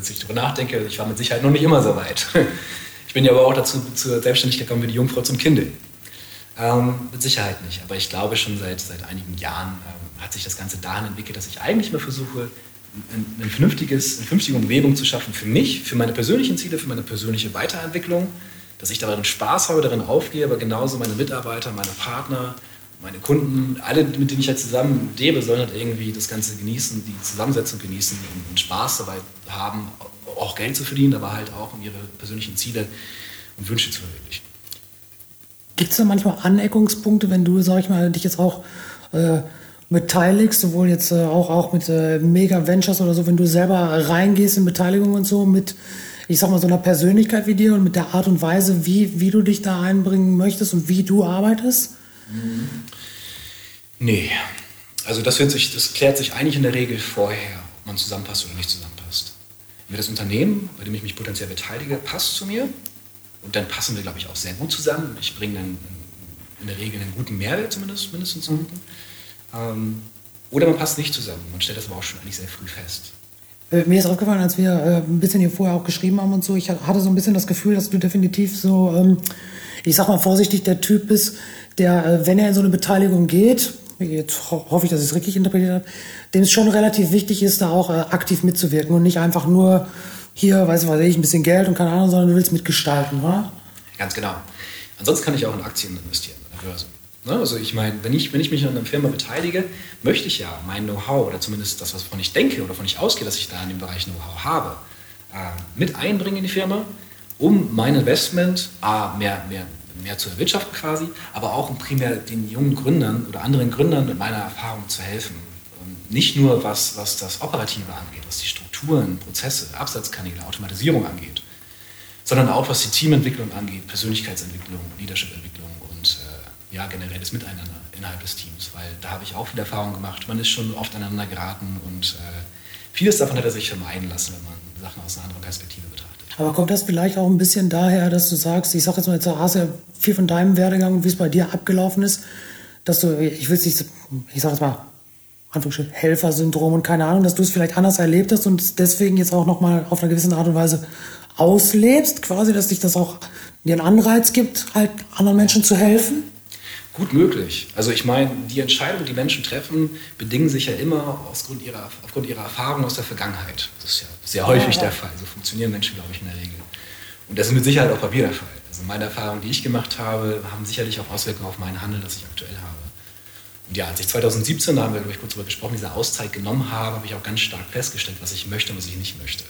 jetzt ich darüber nachdenke, ich war mit Sicherheit noch nicht immer so weit. Ich bin ja aber auch dazu zur Selbstständigkeit gekommen wie die Jungfrau zum Kinde. Ähm, mit Sicherheit nicht, aber ich glaube schon seit, seit einigen Jahren ähm, hat sich das Ganze dahin entwickelt, dass ich eigentlich mal versuche, ein, ein vernünftiges, eine vernünftige Umgebung zu schaffen für mich, für meine persönlichen Ziele, für meine persönliche Weiterentwicklung, dass ich darin Spaß habe, darin aufgehe, aber genauso meine Mitarbeiter, meine Partner, meine Kunden, alle, mit denen ich halt zusammen lebe, sollen halt irgendwie das Ganze genießen, die Zusammensetzung genießen und Spaß dabei haben, auch Geld zu verdienen, aber halt auch um ihre persönlichen Ziele und Wünsche zu verwirklichen. Gibt es da manchmal Aneckungspunkte, wenn du, sag ich mal, dich jetzt auch äh, beteiligst, sowohl jetzt äh, auch, auch mit äh, Mega Ventures oder so, wenn du selber reingehst in Beteiligung und so, mit, ich sag mal, so einer Persönlichkeit wie dir und mit der Art und Weise, wie, wie du dich da einbringen möchtest und wie du arbeitest? Nee. Also das, sich, das klärt sich eigentlich in der Regel vorher, ob man zusammenpasst oder nicht zusammenpasst. Wenn das Unternehmen, bei dem ich mich potenziell beteilige, passt zu mir, und dann passen wir, glaube ich, auch sehr gut zusammen. Ich bringe dann in der Regel einen guten Mehrwert zumindest, mindestens einen guten. Ähm, oder man passt nicht zusammen. Man stellt das aber auch schon eigentlich sehr früh fest. Äh, mir ist aufgefallen, als wir äh, ein bisschen hier vorher auch geschrieben haben und so, ich hatte so ein bisschen das Gefühl, dass du definitiv so, ähm, ich sag mal vorsichtig, der Typ bist, der, äh, wenn er in so eine Beteiligung geht, jetzt hoffe ich, dass ich es richtig interpretiert habe, dem es schon relativ wichtig ist, da auch äh, aktiv mitzuwirken und nicht einfach nur hier, weiß ich, ein bisschen Geld und keine Ahnung, sondern du willst mitgestalten, oder? Ganz genau. Ansonsten kann ich auch in Aktien investieren, an der Börse. Ne? Also ich meine, wenn ich, wenn ich mich an einer Firma beteilige, möchte ich ja mein Know-how oder zumindest das, wovon ich denke oder wovon ich ausgehe, dass ich da in dem Bereich Know-how habe, äh, mit einbringen in die Firma, um mein Investment A, mehr, mehr mehr zu erwirtschaften quasi, aber auch um primär den jungen Gründern oder anderen Gründern mit meiner Erfahrung zu helfen. Nicht nur was, was das Operative angeht, was die Strukturen, Prozesse, Absatzkanäle, Automatisierung angeht, sondern auch was die Teamentwicklung angeht, Persönlichkeitsentwicklung, Leadershipentwicklung und äh, ja, generell das Miteinander innerhalb des Teams, weil da habe ich auch viel Erfahrung gemacht. Man ist schon oft aneinander geraten und äh, vieles davon hat er sich vermeiden lassen, wenn man Sachen aus einer anderen Perspektive betrachtet. Aber kommt das vielleicht auch ein bisschen daher, dass du sagst, ich sage jetzt mal, jetzt hast du ja viel von deinem Werdegang, wie es bei dir abgelaufen ist, dass du, ich will es nicht, ich sage jetzt mal, Helfersyndrom und keine Ahnung, dass du es vielleicht anders erlebt hast und deswegen jetzt auch nochmal auf einer gewissen Art und Weise auslebst, quasi, dass dich das auch dir einen Anreiz gibt, halt anderen Menschen zu helfen? Gut möglich. Also ich meine, die Entscheidungen, die Menschen treffen, bedingen sich ja immer aufgrund ihrer, aufgrund ihrer Erfahrungen aus der Vergangenheit. Das ist ja sehr häufig ja, ja. der Fall. So funktionieren Menschen, glaube ich, in der Regel. Und das ist mit Sicherheit auch bei mir der Fall. Also meine Erfahrungen, die ich gemacht habe, haben sicherlich auch Auswirkungen auf mein Handeln, das ich aktuell habe. Und ja, als ich 2017, da haben wir, glaube ich, kurz darüber gesprochen, diese Auszeit genommen habe, habe ich auch ganz stark festgestellt, was ich möchte und was ich nicht möchte.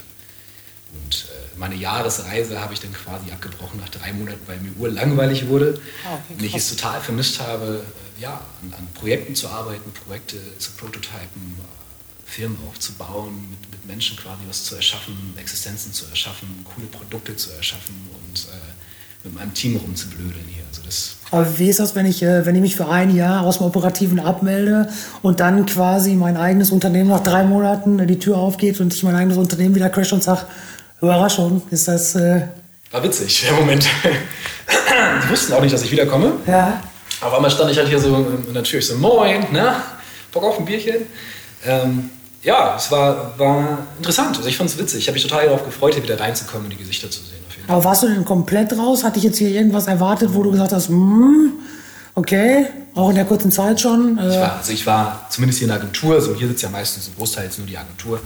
Und äh, meine Jahresreise habe ich dann quasi abgebrochen nach drei Monaten, weil mir urlangweilig wurde. Oh, okay, und ich es total vermisst habe, äh, ja, an, an, Projekten zu arbeiten, Projekte zu prototypen, äh, Firmen aufzubauen, mit, mit, Menschen quasi was zu erschaffen, Existenzen zu erschaffen, coole Produkte zu erschaffen und äh, mit meinem Team rumzublödeln hier. Also das Aber wie ist das, wenn ich, äh, wenn ich mich für ein Jahr aus dem Operativen abmelde und dann quasi mein eigenes Unternehmen nach drei Monaten die Tür aufgeht und ich mein eigenes Unternehmen wieder crash und sage, Überraschung, ist das. Äh War witzig, der Moment. Die wussten auch nicht, dass ich wiederkomme. Ja. Auf einmal stand ich halt hier so natürlich so, moin, ne? Bock auf ein Bierchen. Ähm, ja, es war, war interessant. Also ich fand es witzig. Ich habe mich total darauf gefreut, hier wieder reinzukommen und die Gesichter zu sehen. Aber warst du denn komplett raus? Hatte ich jetzt hier irgendwas erwartet, wo du gesagt hast, mm, okay, auch in der kurzen Zeit schon? Äh ich war, also ich war zumindest hier in der Agentur, so hier sitzt ja meistens ein Großteil jetzt nur die Agentur.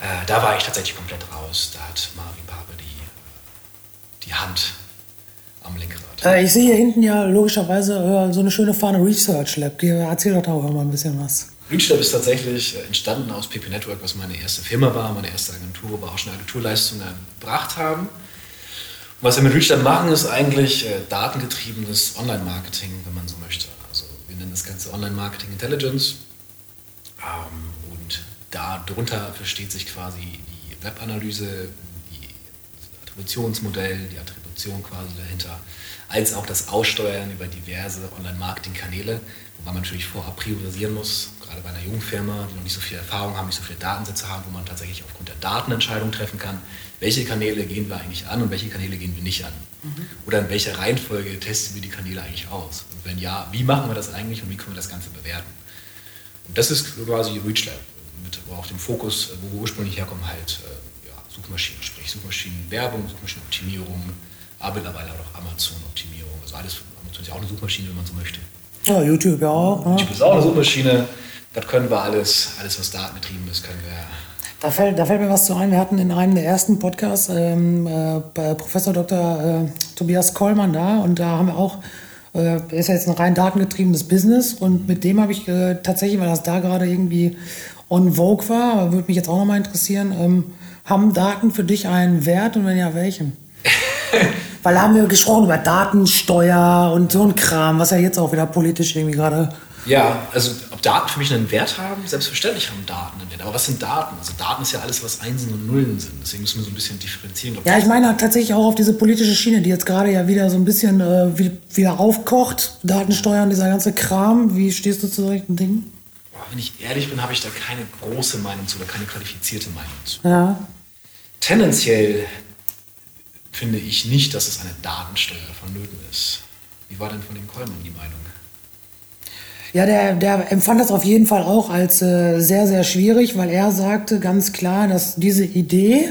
Äh, da war ich tatsächlich komplett raus. Da hat Marvin Pape die, die Hand am Lenkrad. Äh, ich sehe hier hinten ja logischerweise äh, so eine schöne Fahne Research Lab. Erzähl doch da auch mal ein bisschen was. ReachLab ist tatsächlich äh, entstanden aus PP Network, was meine erste Firma war, meine erste Agentur, wo wir auch schon Agenturleistungen erbracht haben. Und was wir mit ReachLab machen, ist eigentlich äh, datengetriebenes Online-Marketing, wenn man so möchte. Also wir nennen das Ganze Online-Marketing Intelligence. Ähm, darunter versteht sich quasi die Webanalyse, die Attributionsmodell, die Attribution quasi dahinter, als auch das Aussteuern über diverse Online-Marketing-Kanäle, wobei man natürlich vorab priorisieren muss, gerade bei einer jungen Firma, die noch nicht so viel Erfahrung haben, nicht so viele Datensätze haben, wo man tatsächlich aufgrund der Datenentscheidungen treffen kann, welche Kanäle gehen wir eigentlich an und welche Kanäle gehen wir nicht an. Mhm. Oder in welcher Reihenfolge testen wir die Kanäle eigentlich aus? Und wenn ja, wie machen wir das eigentlich und wie können wir das Ganze bewerten? Und das ist quasi ReachLab mit auch dem Fokus, wo wir ursprünglich herkommen, halt äh, ja, Suchmaschinen, sprich Suchmaschinenwerbung, Suchmaschinenoptimierung, aber mittlerweile auch Amazon-Optimierung. Also alles, Amazon ist ja auch eine Suchmaschine, wenn man so möchte. Ja, YouTube ja auch. YouTube ist auch eine Suchmaschine. Das können wir alles, alles was datenbetrieben ist, können wir. Da fällt, da fällt mir was zu ein. Wir hatten in einem der ersten Podcasts ähm, äh, Professor Dr. Äh, Tobias Kollmann da und da haben wir auch äh, ist ja jetzt ein rein datengetriebenes Business und mit dem habe ich äh, tatsächlich, weil das da gerade irgendwie on Vogue war, würde mich jetzt auch nochmal interessieren, ähm, haben Daten für dich einen Wert und wenn ja, welchen? Weil da haben wir gesprochen über Datensteuer und so ein Kram, was ja jetzt auch wieder politisch irgendwie gerade. Ja, also ob Daten für mich einen Wert haben? Selbstverständlich haben Daten einen Wert. Aber was sind Daten? Also Daten ist ja alles, was Einsen und Nullen sind. Deswegen müssen wir so ein bisschen differenzieren. Ja, ich meine tatsächlich auch auf diese politische Schiene, die jetzt gerade ja wieder so ein bisschen äh, wieder aufkocht. Datensteuer und dieser ganze Kram. Wie stehst du zu solchen Dingen? wenn ich ehrlich bin, habe ich da keine große Meinung zu oder keine qualifizierte Meinung zu. Ja. Tendenziell finde ich nicht, dass es eine Datensteuer vonnöten ist. Wie war denn von dem Kollmann die Meinung? Ja, der, der empfand das auf jeden Fall auch als äh, sehr, sehr schwierig, weil er sagte ganz klar, dass diese Idee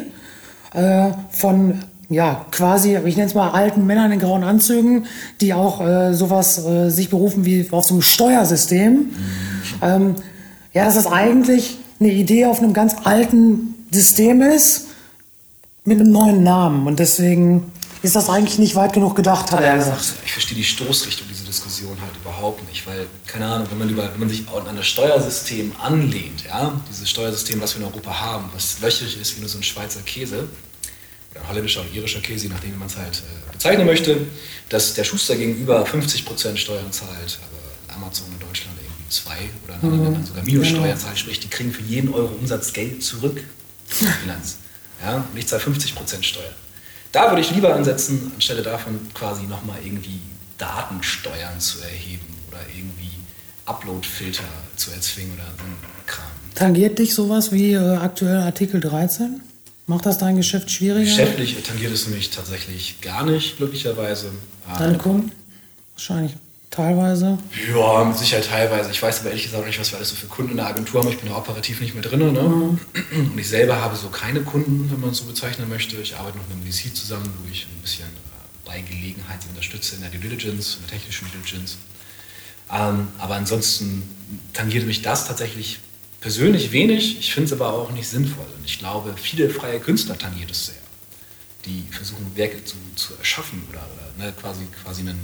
äh, von ja, quasi, ich nenne es mal alten Männern in grauen Anzügen, die auch äh, sowas äh, sich berufen wie auf so einem Steuersystem. Ähm, ja, dass das eigentlich eine Idee auf einem ganz alten System ist mit einem neuen Namen. Und deswegen ist das eigentlich nicht weit genug gedacht, hat er gesagt. Ich verstehe die Stoßrichtung dieser Diskussion halt überhaupt nicht, weil, keine Ahnung, wenn man, über, wenn man sich an das Steuersystem anlehnt, ja, dieses Steuersystem, was wir in Europa haben, was löcherig ist wie nur so ein Schweizer Käse, holländischer oder irischer Käse, je nachdem, wie man es halt äh, bezeichnen möchte, dass der Schuster gegenüber 50% Steuern zahlt, aber Amazon in Deutschland irgendwie zwei oder in anderen mhm. Ländern sogar Minussteuern genau. zahlt, sprich, die kriegen für jeden Euro Umsatz Geld zurück. Bilanz. Ja, und ich zahle 50% Steuer. Da würde ich lieber ansetzen, anstelle davon quasi nochmal irgendwie Datensteuern zu erheben oder irgendwie Uploadfilter zu erzwingen oder so ein Kram. Tangiert dich sowas wie äh, aktuell Artikel 13? Macht das dein Geschäft schwieriger? Geschäftlich tangiert es mich tatsächlich gar nicht, glücklicherweise. Deine Kunden? Wahrscheinlich teilweise? Ja, mit Sicherheit teilweise. Ich weiß aber ehrlich gesagt nicht, was wir alles so für Kunden in der Agentur haben. Ich bin da operativ nicht mehr drin. Ne? Mhm. Und ich selber habe so keine Kunden, wenn man es so bezeichnen möchte. Ich arbeite noch mit einem VC zusammen, wo ich ein bisschen äh, bei Gelegenheit sie unterstütze in der Due Diligence, in der technischen Due Diligence. Ähm, aber ansonsten tangiert mich das tatsächlich persönlich wenig. Ich finde es aber auch nicht sinnvoll. Und ich glaube, viele freie Künstler tangiert es sehr, die versuchen, Werke zu, zu erschaffen oder, oder ne, quasi, quasi einen,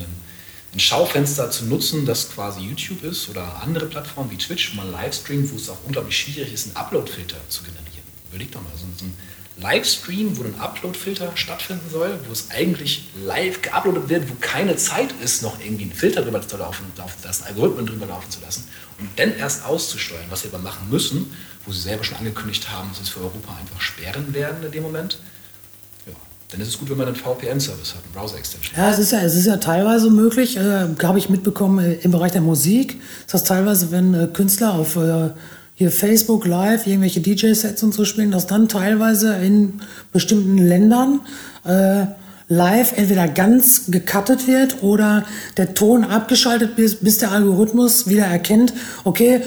ein Schaufenster zu nutzen, das quasi YouTube ist oder andere Plattformen wie Twitch, man Livestream, wo es auch unglaublich schwierig ist, einen Upload-Filter zu generieren. Überleg doch mal, so, so ein Livestream, wo ein Upload-Filter stattfinden soll, wo es eigentlich live geuploadet wird, wo keine Zeit ist, noch irgendwie einen Filter drüber zu laufen, laufen zu lassen, Algorithmen drüber laufen zu lassen und dann erst auszusteuern, was sie aber machen müssen, wo sie selber schon angekündigt haben, dass sie es für Europa einfach sperren werden in dem Moment. Dann ist es gut, wenn man einen VPN-Service hat, einen Browser-Extension. Ja, es ist ja, es ist ja teilweise möglich, äh, habe ich mitbekommen, äh, im Bereich der Musik, dass teilweise, wenn äh, Künstler auf äh, hier Facebook Live irgendwelche DJ-Sets und so spielen, dass dann teilweise in bestimmten Ländern äh, live entweder ganz gecuttet wird oder der Ton abgeschaltet bis, bis der Algorithmus wieder erkennt, okay,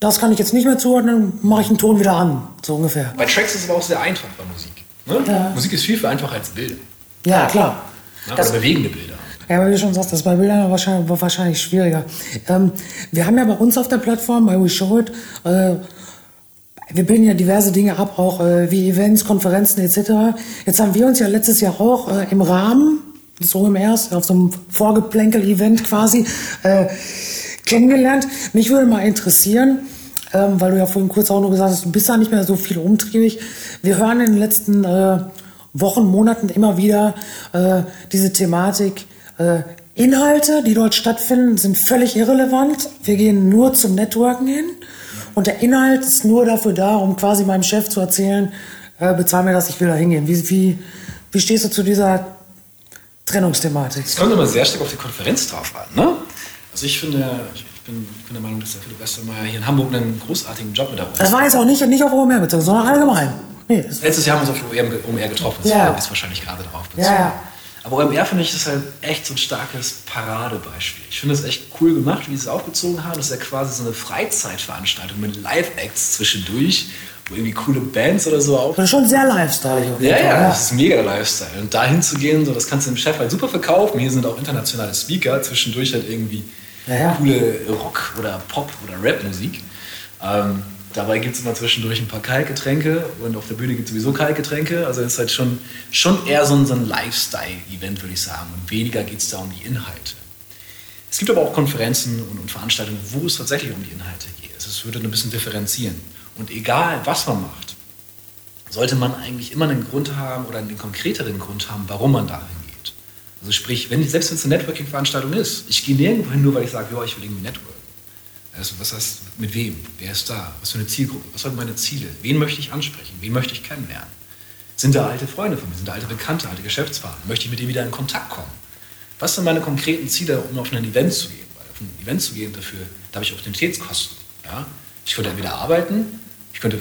das kann ich jetzt nicht mehr zuordnen, mache ich den Ton wieder an, so ungefähr. Bei Tracks ist es aber auch sehr einfach bei Musik. Ne? Ja. Musik ist viel, einfacher als Bilder. Ja, klar. Ja, oder bewegende Bilder. Ja, wie du schon sagst, das ist bei Bildern wahrscheinlich, wahrscheinlich schwieriger. Ähm, wir haben ja bei uns auf der Plattform, bei We Show It, äh, wir bilden ja diverse Dinge ab, auch äh, wie Events, Konferenzen etc. Jetzt haben wir uns ja letztes Jahr auch äh, im Rahmen des OMRs, auf so einem Vorgeplänkel-Event quasi, äh, kennengelernt. Mich würde mal interessieren, ähm, weil du ja vorhin kurz auch nur gesagt hast, du bist da nicht mehr so viel umtriebig. Wir hören in den letzten äh, Wochen, Monaten immer wieder äh, diese Thematik, äh, Inhalte, die dort stattfinden, sind völlig irrelevant. Wir gehen nur zum Networken hin. Und der Inhalt ist nur dafür da, um quasi meinem Chef zu erzählen, äh, bezahl mir das, ich will da hingehen. Wie, wie, wie stehst du zu dieser Trennungsthematik? Es kommt immer sehr stark auf die Konferenz drauf an. Ne? Also ich finde, ich bin, ich bin der Meinung, dass der Philipp Westermeier hier in Hamburg einen großartigen Job mit der Das war jetzt auch nicht, nicht auf OMR bezogen, sondern allgemein. Nee, Letztes Jahr haben wir uns auf OMR getroffen. Das ja. ist wahrscheinlich gerade drauf bezogen. Ja, ja. Aber OMR finde ich ist halt echt so ein starkes Paradebeispiel. Ich finde es echt cool gemacht, wie sie es aufgezogen haben. Das ist ja quasi so eine Freizeitveranstaltung mit Live-Acts zwischendurch, wo irgendwie coole Bands oder so auf. Das ist schon sehr Lifestyle. Ja, ja, ja, das ist mega Lifestyle. Und da hinzugehen, so, das kannst du dem Chef halt super verkaufen. Hier sind auch internationale Speaker, zwischendurch halt irgendwie ja, coole Rock- oder Pop- oder Rap-Musik. Ähm, Dabei gibt es immer zwischendurch ein paar Kaltgetränke und auf der Bühne gibt es sowieso Kaltgetränke. Also es ist halt schon, schon eher so ein, so ein Lifestyle-Event, würde ich sagen. Und weniger geht es da um die Inhalte. Es gibt aber auch Konferenzen und, und, Veranstaltungen, wo es tatsächlich um die Inhalte geht. Also es würde ein bisschen differenzieren. Und egal, was man macht, sollte man eigentlich immer einen Grund haben oder einen konkreteren Grund haben, warum man dahin geht. Also sprich, wenn, selbst wenn es eine Networking-Veranstaltung ist, ich gehe nirgendwo hin, nur weil ich sage, ja, ich will irgendwie networken. Also was heißt, mit wem? Wer ist da? Was für eine Zielgruppe? Was sind meine Ziele? Wen möchte ich ansprechen? Wen möchte ich kennenlernen? Sind da alte Freunde von mir? Sind da alte Bekannte, alte Geschäftspartner? Möchte ich mit denen wieder in Kontakt kommen? Was sind meine konkreten Ziele, um auf ein Event zu gehen? Weil auf ein Event zu gehen, dafür, da habe ich Opportunitätskosten. Ja? Ich könnte entweder arbeiten, ich könnte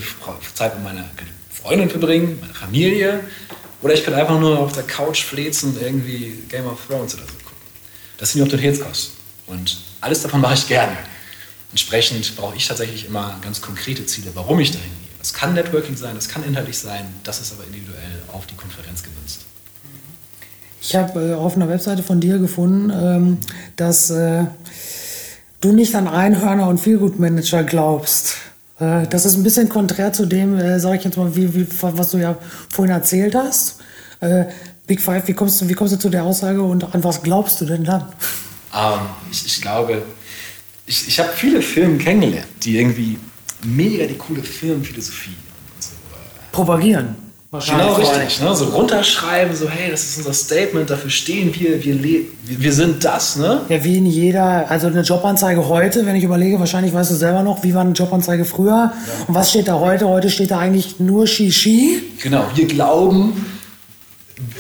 Zeit mit meiner Freundin verbringen, meiner Familie, oder ich könnte einfach nur auf der Couch flezen und irgendwie Game of Thrones oder so gucken. Das sind die Opportunitätskosten. Und alles davon mache ich gerne. Entsprechend brauche ich tatsächlich immer ganz konkrete Ziele, warum ich dahin gehe. Das kann Networking sein, das kann inhaltlich sein, das ist aber individuell auf die Konferenz gemünzt. Ich habe äh, auf einer Webseite von dir gefunden, ähm, dass äh, du nicht an Einhörner und Feelgood-Manager glaubst. Äh, das ist ein bisschen konträr zu dem, äh, sage ich jetzt mal, wie, wie, was du ja vorhin erzählt hast. Äh, Big Five, wie kommst, du, wie kommst du zu der Aussage und an was glaubst du denn dann? Ähm, ich, ich glaube, ich, ich habe viele Firmen kennengelernt, die irgendwie mega die coole Firmenphilosophie und so, äh, propagieren. Genau richtig. Ne? So runterschreiben, so hey, das ist unser Statement, dafür stehen wir, wir, wir, wir sind das. Ne? Ja, wie in jeder, also eine Jobanzeige heute, wenn ich überlege, wahrscheinlich weißt du selber noch, wie war eine Jobanzeige früher ja. und was steht da heute? Heute steht da eigentlich nur Shishi. Genau, wir glauben,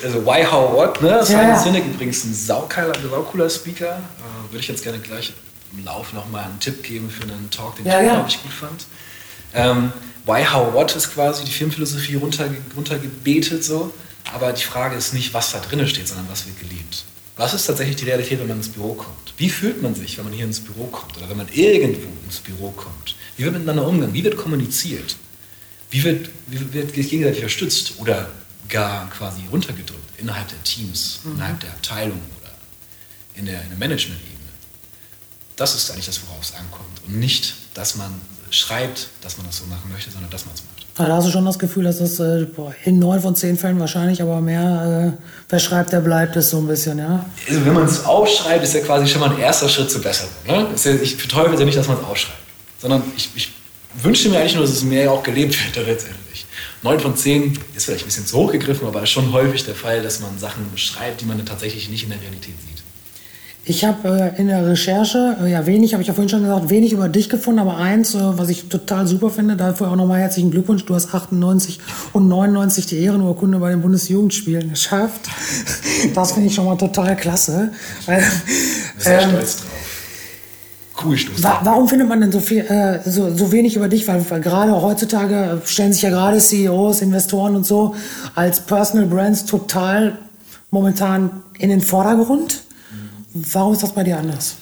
also why, how, what, ne? Simon ja. Sinek übrigens ein saukeiler, saucooler Speaker. Äh, Würde ich jetzt gerne gleich im Lauf nochmal einen Tipp geben für einen Talk, den ja, ich, ja. ich gut fand. Ähm, Why, How, What ist quasi die Firmenphilosophie runterge runtergebetet so. Aber die Frage ist nicht, was da drin steht, sondern was wird gelebt. Was ist tatsächlich die Realität, wenn man ins Büro kommt? Wie fühlt man sich, wenn man hier ins Büro kommt oder wenn man irgendwo ins Büro kommt? Wie wird miteinander umgegangen? Wie wird kommuniziert? Wie wird, wie wird gegenseitig unterstützt oder gar quasi runtergedrückt innerhalb der Teams, mhm. innerhalb der Abteilung oder in der, in der Management-Ebene? Das ist eigentlich das, worauf es ankommt und nicht, dass man schreibt, dass man das so machen möchte, sondern dass man es macht. Da hast du schon das Gefühl, dass das äh, in neun von zehn Fällen wahrscheinlich, aber mehr, äh, wer schreibt, der bleibt, ist so ein bisschen, ja? Also wenn man es aufschreibt, ist ja quasi schon mal ein erster Schritt zur Besserung. Ne? Ja, ich verteufel ja nicht, dass man es aufschreibt, sondern ich, ich wünsche mir eigentlich nur, dass es mehr auch gelebt wird letztendlich. Neun von zehn ist vielleicht ein bisschen zu hoch gegriffen, aber ist schon häufig der Fall, dass man Sachen schreibt, die man tatsächlich nicht in der Realität sieht. Ich habe äh, in der Recherche, äh, ja wenig, habe ich ja vorhin schon gesagt, wenig über dich gefunden, aber eins, äh, was ich total super finde, dafür auch nochmal herzlichen Glückwunsch, du hast 98 und 99 die Ehrenurkunde bei den Bundesjugendspielen geschafft. Das finde ich schon mal total klasse. Weil, Sehr ähm, stolz drauf. Cool, wa warum findet man denn so, viel, äh, so, so wenig über dich? Weil, weil gerade heutzutage stellen sich ja gerade CEOs, Investoren und so als Personal Brands total momentan in den Vordergrund. Warum ist das bei dir anders?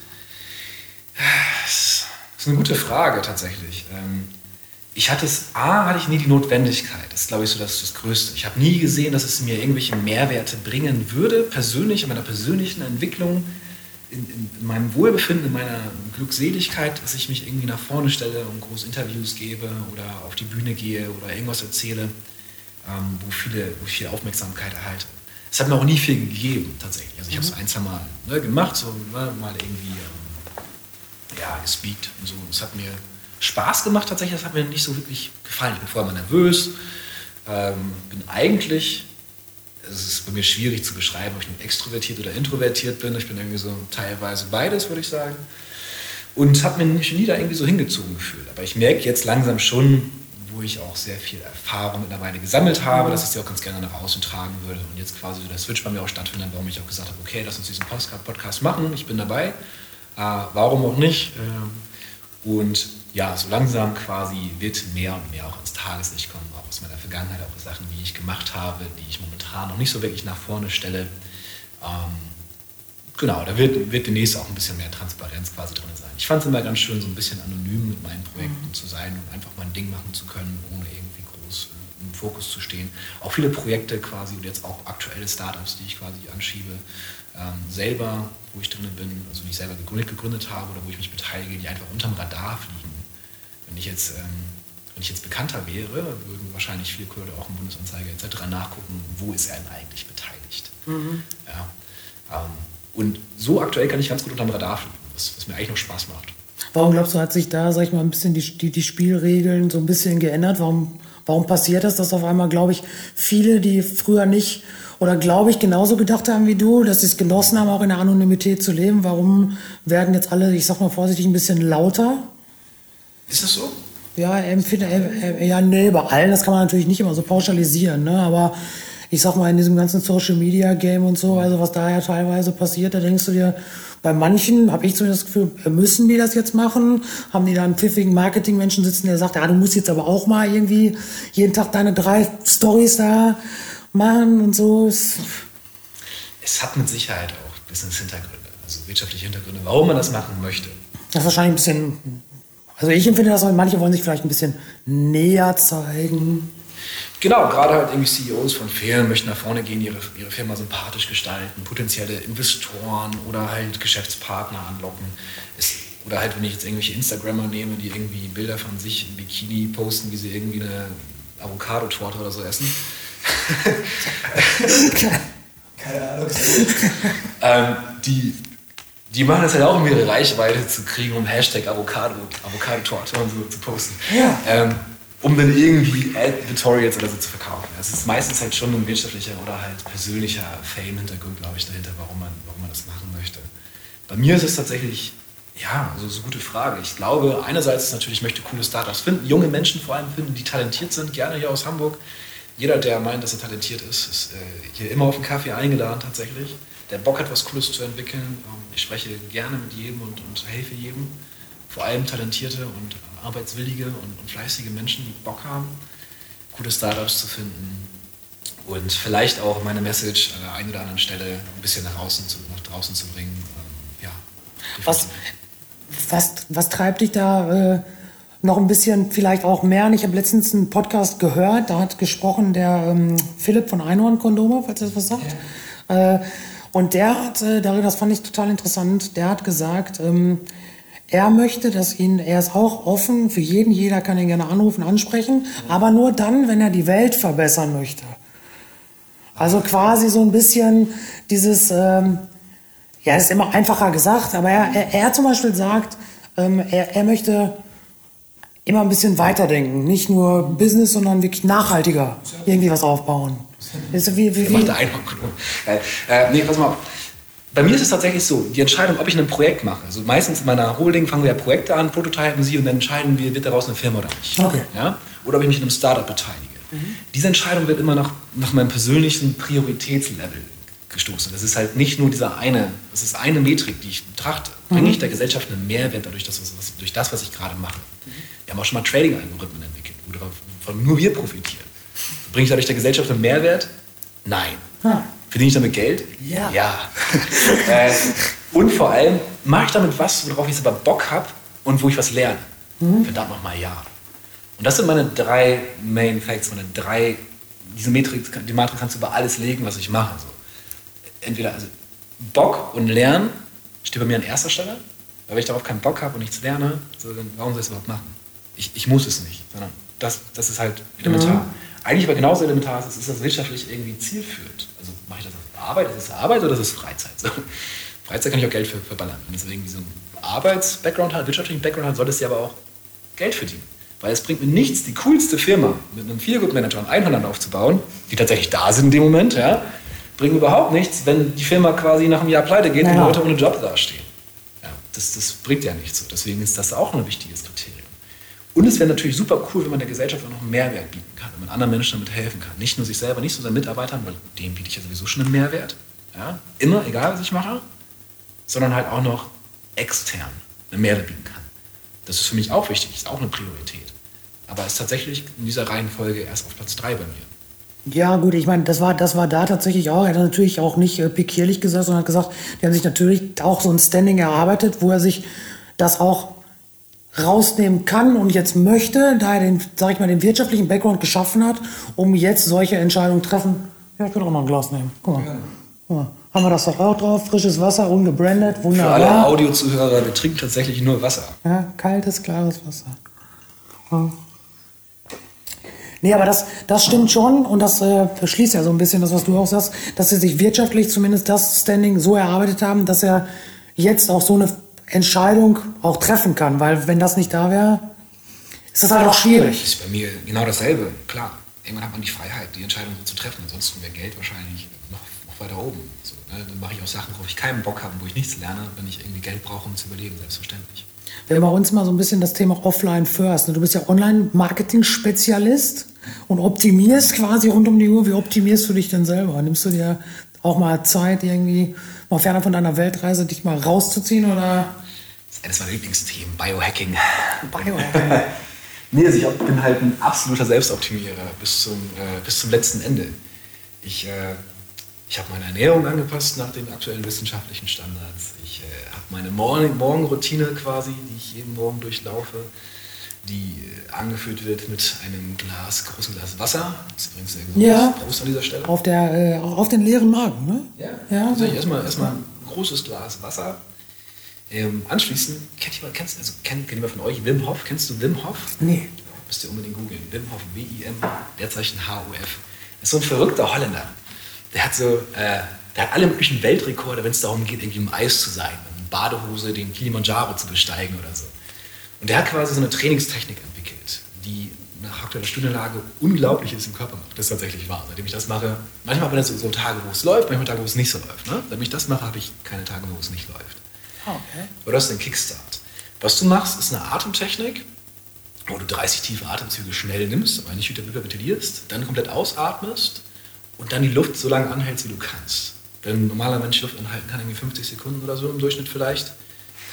Das ist eine gute Frage tatsächlich. Ähm, ich hatte es, A, hatte ich nie die Notwendigkeit. Das ist, glaube ich, so das, das Größte. Ich habe nie gesehen, dass es mir irgendwelche Mehrwerte bringen würde, persönlich, in meiner persönlichen Entwicklung, in, in meinem Wohlbefinden, in meiner Glückseligkeit, dass ich mich irgendwie nach vorne stelle und große Interviews gebe oder auf die Bühne gehe oder irgendwas erzähle, ähm, wo, viele, wo ich viel Aufmerksamkeit erhalte es hat mir auch nie viel gegeben, tatsächlich. Also ich habe es ein, zwei Mal ne, gemacht, so ne, mal irgendwie ähm, ja, gespeakt und so. Es hat mir Spaß gemacht, tatsächlich. Das hat mir nicht so wirklich gefallen. Ich bin vorher mal nervös, ähm, bin eigentlich, es ist bei mir schwierig zu beschreiben, ob ich nun extrovertiert oder introvertiert bin. Ich bin irgendwie so teilweise beides, würde ich sagen. Und habe mich nie da irgendwie so hingezogen gefühlt. Aber ich merke jetzt langsam schon, wo ich auch sehr viel Erfahrung mittlerweile gesammelt habe, dass ich sie auch ganz gerne nach außen tragen würde. Und jetzt quasi der Switch bei mir auch stattfindet, warum ich auch gesagt habe, okay, lass uns diesen Podcast machen, ich bin dabei. Äh, warum auch nicht? Äh, und ja, so langsam quasi wird mehr und mehr auch ins Tageslicht kommen, auch aus meiner Vergangenheit, auch Sachen, die ich gemacht habe, die ich momentan noch nicht so wirklich nach vorne stelle. Ähm, genau, da wird, wird demnächst auch ein bisschen mehr Transparenz quasi drin sein. Ich fand es immer ganz schön, so ein bisschen anonym mit meinen Projekten mhm. zu sein und einfach mein Ding machen zu können, ohne irgendwie groß äh, im Fokus zu stehen. Auch viele Projekte quasi und jetzt auch aktuelle Startups, die ich quasi anschiebe, ähm, selber, wo ich drin bin, also die ich selber gegründet, gegründet habe oder wo ich mich beteilige, die einfach unterm Radar fliegen. Wenn ich jetzt, ähm, wenn ich jetzt bekannter wäre, würden wahrscheinlich viele Kurse auch im Bundesanzeiger etc. nachgucken, wo ist er denn eigentlich beteiligt. Mhm. Ja, ähm, und so aktuell kann ich ganz gut unterm Radar fliegen, was, was mir eigentlich noch Spaß macht. Warum glaubst du, hat sich da, sag ich mal, ein bisschen die, die, die Spielregeln so ein bisschen geändert? Warum, warum passiert das, dass auf einmal, glaube ich, viele, die früher nicht oder glaube ich genauso gedacht haben wie du, dass sie es genossen haben, auch in der Anonymität zu leben? Warum werden jetzt alle, ich sag mal vorsichtig, ein bisschen lauter? Ist das so? Ja, empfinde, äh, äh, ja, nee, bei allen, das kann man natürlich nicht immer so pauschalisieren, ne? aber ich sag mal, in diesem ganzen Social Media Game und so, also was da ja teilweise passiert, da denkst du dir, bei manchen habe ich so das Gefühl, müssen die das jetzt machen? Haben die da einen pfiffigen Marketingmenschen sitzen, der sagt, ja, du musst jetzt aber auch mal irgendwie jeden Tag deine drei Stories da machen und so. Es hat mit Sicherheit auch Business-Hintergründe, also wirtschaftliche Hintergründe, warum man das machen möchte. Das ist wahrscheinlich ein bisschen, also ich empfinde das, manche wollen sich vielleicht ein bisschen näher zeigen. Genau, gerade halt irgendwie CEOs von Firmen möchten nach vorne gehen, ihre, ihre Firma sympathisch gestalten, potenzielle Investoren oder halt Geschäftspartner anlocken. Es, oder halt, wenn ich jetzt irgendwelche Instagrammer nehme, die irgendwie Bilder von sich im Bikini posten, wie sie irgendwie eine Avocado-Torte oder so essen. Keine Ahnung. ähm, die, die machen das halt auch, um ihre Reichweite zu kriegen, um Hashtag Avocado, Avocado-Torte und so zu posten. Ja. Ähm, um dann irgendwie Editorials oder so zu verkaufen. Es ist meistens halt schon ein wirtschaftlicher oder halt persönlicher Fame-Hintergrund, glaube ich, dahinter, warum man, warum man das machen möchte. Bei mir ist es tatsächlich, ja, also so eine gute Frage. Ich glaube, einerseits natürlich, ich möchte coole Startups finden, junge Menschen vor allem finden, die talentiert sind, gerne hier aus Hamburg. Jeder, der meint, dass er talentiert ist, ist äh, hier immer auf einen Kaffee eingeladen tatsächlich. Der Bock hat, was Cooles zu entwickeln. Ähm, ich spreche gerne mit jedem und, und helfe jedem. Vor allem talentierte und arbeitswillige und, und fleißige Menschen, die Bock haben, gute Startups zu finden. Und vielleicht auch meine Message an der einen oder anderen Stelle ein bisschen nach, außen zu, nach draußen zu bringen. Ähm, ja, was, was, was treibt dich da äh, noch ein bisschen, vielleicht auch mehr? Ich habe letztens einen Podcast gehört, da hat gesprochen der ähm, Philipp von Einhorn Kondome, falls er das was sagt. Ja. Äh, und der hat, äh, das fand ich total interessant, der hat gesagt, ähm, er möchte, dass ihn, er ist auch offen für jeden, jeder kann ihn gerne anrufen, ansprechen, ja. aber nur dann, wenn er die Welt verbessern möchte. Also quasi so ein bisschen dieses, ähm, ja, ist immer einfacher gesagt, aber er, er, er zum Beispiel sagt, ähm, er, er möchte immer ein bisschen weiterdenken, nicht nur Business, sondern wirklich nachhaltiger irgendwie was aufbauen. Ist wie, wie, wie? Macht der Einhorn. Äh, nee, pass mal auf bei mir ist es tatsächlich so, die Entscheidung, ob ich ein Projekt mache. Also meistens in meiner Holding fangen wir ja Projekte an, prototypen sie und dann entscheiden wir, wird daraus eine Firma oder nicht. Okay. Ja? Oder ob ich mich in einem Startup beteilige. Mhm. Diese Entscheidung wird immer nach, nach meinem persönlichen Prioritätslevel gestoßen. Das ist halt nicht nur dieser eine, das ist eine Metrik, die ich betrachte. Bringe mhm. ich der Gesellschaft einen Mehrwert dadurch, dass, was, durch das, was ich gerade mache? Mhm. Wir haben auch schon mal Trading-Algorithmen entwickelt, wovon nur wir profitieren. Bringe ich dadurch der Gesellschaft einen Mehrwert? Nein. Ah. Verdiene ich damit Geld? Ja. Ja. äh, und vor allem, mache ich damit was, worauf ich selber Bock habe und wo ich was lerne? Mhm. Verdammt nochmal ja. Und das sind meine drei Main Facts, meine drei, diese Metrik, die Matrix kannst du über alles legen, was ich mache. Also, entweder also Bock und Lernen steht bei mir an erster Stelle, weil wenn ich darauf keinen Bock habe und nichts lerne, so, dann warum soll ich es überhaupt machen? Ich, ich muss es nicht, sondern das, das ist halt elementar. Mhm. Eigentlich aber genauso elementar ist, ist das wirtschaftlich irgendwie zielführend. Also mache ich das als Arbeit, ist es Arbeit oder ist es Freizeit? So. Freizeit kann ich auch Geld für, verballern. Wenn es irgendwie so einen Arbeits-Background hat, wirtschaftlichen Background hat, solltest du aber auch Geld verdienen. Weil es bringt mir nichts, die coolste Firma mit einem Feelgood-Manager und Einhörnern aufzubauen, die tatsächlich da sind in dem Moment, ja, bringt überhaupt nichts, wenn die Firma quasi nach einem Jahr pleite geht naja. und Leute ohne Job dastehen. Ja, das, das bringt ja nichts so. Deswegen ist das auch ein wichtiges Kriterium. Und es wäre natürlich super cool, wenn man der Gesellschaft auch noch einen Mehrwert bieten kann, wenn man anderen Menschen damit helfen kann. Nicht nur sich selber, nicht nur seinen Mitarbeitern, weil dem biete ich ja sowieso schon einen Mehrwert. Ja? Immer, egal was ich mache, sondern halt auch noch extern einen Mehrwert bieten kann. Das ist für mich auch wichtig, ist auch eine Priorität. Aber ist tatsächlich in dieser Reihenfolge erst auf Platz 3 bei mir. Ja, gut, ich meine, das war, das war da tatsächlich auch. Er hat natürlich auch nicht äh, pikierlich gesagt, sondern hat gesagt, die haben sich natürlich auch so ein Standing erarbeitet, wo er sich das auch rausnehmen kann und jetzt möchte, da er den, sag ich mal, den wirtschaftlichen Background geschaffen hat, um jetzt solche Entscheidungen treffen. Ja, ich könnte auch mal ein Glas nehmen. Guck mal. Guck mal. Haben wir das doch auch drauf? Frisches Wasser, ungebrandet, wunderbar. Für alle Audiozuhörer, wir trinken tatsächlich nur Wasser. Ja, kaltes, klares Wasser. Ja. Nee, aber das, das stimmt schon und das äh, schließt ja so ein bisschen das, was du auch sagst, dass sie sich wirtschaftlich zumindest das Standing so erarbeitet haben, dass er jetzt auch so eine Entscheidung auch treffen kann, weil wenn das nicht da wäre, ist das halt auch schwierig. Das ist bei mir genau dasselbe, klar. Irgendwann hat man die Freiheit, die Entscheidung zu treffen. Ansonsten wäre Geld wahrscheinlich noch, noch weiter oben. So, ne? Dann mache ich auch Sachen, worauf ich keinen Bock habe, wo ich nichts lerne, wenn ich irgendwie Geld brauche, um zu überleben, selbstverständlich. Wir haben bei uns mal so ein bisschen das Thema Offline First. Du bist ja Online-Marketing-Spezialist und optimierst quasi rund um die Uhr. Wie optimierst du dich denn selber? Nimmst du dir auch mal Zeit, irgendwie mal ferner von deiner Weltreise, dich mal rauszuziehen oder? Das ist eines meiner Lieblingsthemen, Biohacking. Biohacking. nee, also ich bin halt ein absoluter Selbstoptimierer bis zum, äh, bis zum letzten Ende. Ich, äh, ich habe meine Ernährung angepasst nach den aktuellen wissenschaftlichen Standards. Ich äh, habe meine Morgen Morgenroutine quasi, die ich jeden Morgen durchlaufe die angeführt wird mit einem Glas, großen Glas Wasser. Das ist übrigens sehr gesund. Ja. Prost an dieser Stelle. Auf, der, äh, auf den leeren Magen, ne? Ja. ja. Also erstmal, erstmal ein großes Glas Wasser. Ähm, anschließend, kennt jemand, kennst, also, kennt, kennt jemand von euch Wim Hof? Kennst du Wim Hof? Nee. Müsst ihr unbedingt googeln. Wim Hof, W-I-M, Leerzeichen H-O-F. Das ist so ein verrückter Holländer. Der hat so, äh, der hat alle möglichen Weltrekorde, wenn es darum geht, irgendwie im Eis zu sein, in Badehose den Kilimanjaro zu besteigen oder so. Und der hat quasi so eine Trainingstechnik entwickelt, die nach aktueller Studienlage Unglaubliches im Körper macht. Das ist tatsächlich wahr. Seitdem ich das mache, manchmal habe ich so, so Tage, wo es läuft, manchmal Tage, wo es nicht so läuft. Ne? Seitdem ich das mache, habe ich keine Tage, wo es nicht läuft. Okay. Oder das ist ein Kickstart. Was du machst, ist eine Atemtechnik, wo du 30 tiefe Atemzüge schnell nimmst, aber nicht hyperventilierst, dann komplett ausatmest und dann die Luft so lange anhältst, wie du kannst. Denn ein normaler Mensch Luft anhalten kann irgendwie 50 Sekunden oder so im Durchschnitt vielleicht.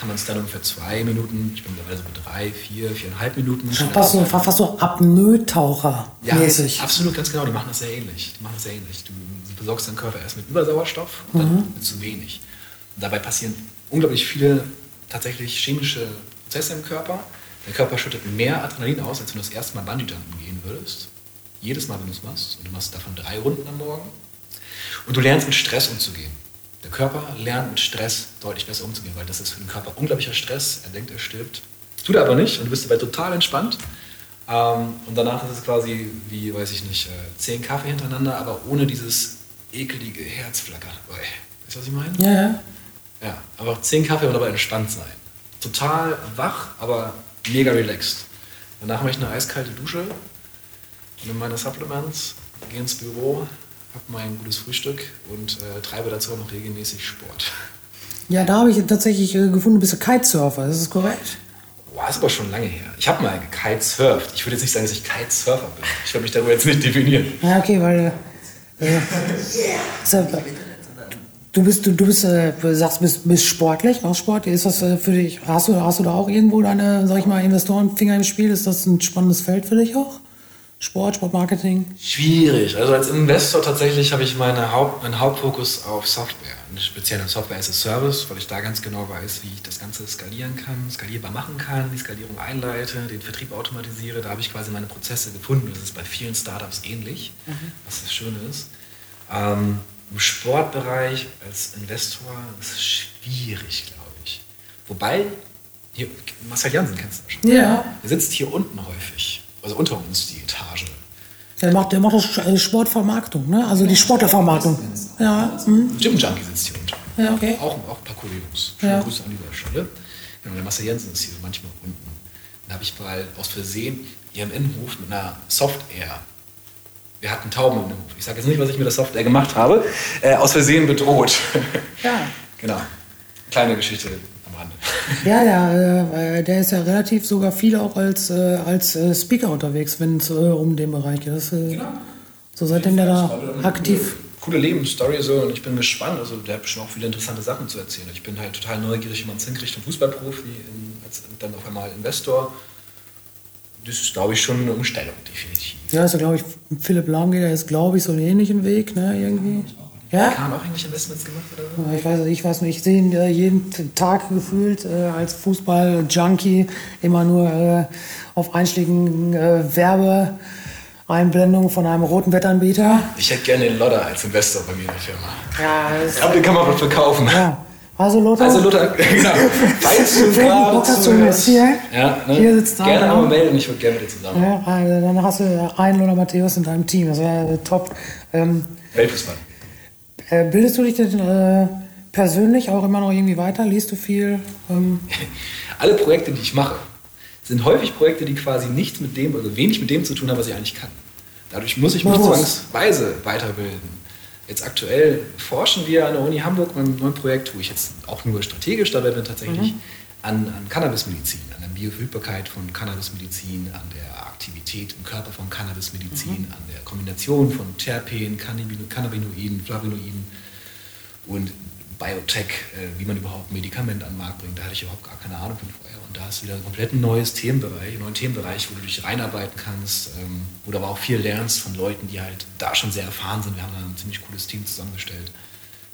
Kann man es dann ungefähr zwei Minuten, ich bin mittlerweile so drei, vier, viereinhalb Minuten. Fast so, fast so Apnoe-Taucher-mäßig. Ja, absolut, ganz genau. Die machen das sehr ähnlich. Die machen das sehr ähnlich. Du versorgst deinen Körper erst mit Übersauerstoff und dann mhm. mit zu wenig. Und dabei passieren unglaublich viele tatsächlich chemische Prozesse im Körper. Der Körper schüttet mehr Adrenalin aus, als wenn du das erste Mal Bungee-Jumpen gehen würdest. Jedes Mal, wenn du es machst. Und du machst davon drei Runden am Morgen. Und du lernst mit Stress umzugehen. Der Körper lernt mit Stress deutlich besser umzugehen, weil das ist für den Körper unglaublicher Stress. Er denkt, er stirbt. Tut er aber nicht und du bist dabei total entspannt. Ähm, und danach ist es quasi wie, weiß ich nicht, äh, zehn Kaffee hintereinander, aber ohne dieses ekelige Herzflacker dabei. Weißt du, was ich meine? Ja, ja. Ja, aber zehn Kaffee und dabei entspannt sein. Total wach, aber mega relaxed. Danach mache ich eine eiskalte Dusche, nehme meine Supplements, gehe ins Büro, habe mein gutes Frühstück und äh, treibe dazu auch noch regelmäßig Sport. Ja, da habe ich tatsächlich äh, gefunden, du bist ein Kitesurfer, ist das korrekt? Boah, ist aber schon lange her. Ich habe mal gekitesurft. Ich würde jetzt nicht sagen, dass ich Kitesurfer bin. Ich würde mich darüber jetzt nicht definieren. Ja, okay, weil. Äh, du bist, du, du bist, äh, sagst, bist, bist sportlich, machst Sport. Ist das äh, für dich, hast du, hast du da auch irgendwo deine, sag ich mal, Investorenfinger im Spiel? Ist das ein spannendes Feld für dich auch? Sport, Sportmarketing? Schwierig. Also als Investor tatsächlich habe ich meine Haupt, meinen Hauptfokus auf Software, speziell auf Software as a Service, weil ich da ganz genau weiß, wie ich das Ganze skalieren kann, skalierbar machen kann, die Skalierung einleite, den Vertrieb automatisiere. Da habe ich quasi meine Prozesse gefunden. Das ist bei vielen Startups ähnlich, mhm. was das Schöne ist. Ähm, Im Sportbereich als Investor ist es schwierig, glaube ich. Wobei, hier, Marcel Jansen kennst du schon. Ja. Der sitzt hier unten häufig also unter uns die Etage. Der macht, der macht auch Sportvermarktung, ne? Also die Sportlervermarktung. Ja. Mhm. Gym Junkie sitzt hier unten. Ja, okay. Auch, auch ein paar Jungs. Schöne Ja. Grüße an dieser Stelle. Genau, der Marcel Jensen ist hier manchmal unten. Da habe ich mal aus Versehen im Innenhof mit einer Soft Air. Wir hatten Tauben im Innenhof. Ich sage jetzt nicht, was ich mit der Soft Air gemacht habe. Äh, aus Versehen bedroht. Ja. genau. Kleine Geschichte Rande. Ja, ja, der ist ja relativ sogar viel auch als, äh, als äh, Speaker unterwegs, wenn es äh, um den Bereich geht. Das, Genau. So seitdem der da aktiv. Coole Lebensstory so und ich bin gespannt. Also der hat schon auch viele interessante Sachen zu erzählen. Ich bin halt total neugierig, wie man es hinkriegt, ein Fußballprofi, in, als dann auf einmal Investor. Das ist, glaube ich, schon eine Umstellung, definitiv. Ja, ja, glaube ich, Philipp Lahm geht, der ist, glaube ich, so einen ähnlichen Weg, ne, irgendwie. Ja? Kahn auch irgendwelche Investments gemacht oder so? Ich weiß, ich weiß nicht, ich sehe ihn äh, jeden Tag gefühlt äh, als Fußball-Junkie immer nur äh, auf einschlägigen äh, Werbeeinblendungen von einem roten Wettanbieter. Ich hätte gerne den Lodder als Investor bei mir in der Firma. Ja, das, Aber den kann man verkaufen. ja. Also Lothar, Also Luther, genau. Falls du Bock hast zu investieren, ja, ne? hier sitzt da, Gerne mal melden, ich würde gerne mit dir zusammen. ja, also dann hast du einen Lothar Matthäus in deinem Team, das wäre top. Ähm, Weltfußball. Äh, bildest du dich denn äh, persönlich auch immer noch irgendwie weiter? Liest du viel? Ähm, Alle Projekte, die ich mache, sind häufig Projekte, die quasi nichts mit dem, also wenig mit dem zu tun haben, was ich eigentlich kann. Dadurch muss ich mich Bewusst. zwangsweise weiterbilden. Jetzt aktuell forschen wir an der Uni Hamburg mit einem neuen Projekt, wo ich jetzt auch nur strategisch dabei bin tatsächlich, an, an Cannabismedizin, an der Bioverfügbarkeit von Cannabismedizin, an der Aktivität im Körper von Cannabismedizin, an der Kombination von Terpen, Cannabino- Cannabinoiden, Flavonoiden und Biotech, äh, wie man überhaupt ein Medikament an den Markt bringt. Da hatte ich überhaupt gar keine Ahnung von vorher. Und da ist wieder ein komplett neues Themenbereich, einen neuen Themenbereich, wo du dich reinarbeiten kannst, ähm, wo du aber auch viel lernst von Leuten, die halt da schon sehr erfahren sind. Wir haben da ein ziemlich cooles Team zusammengestellt.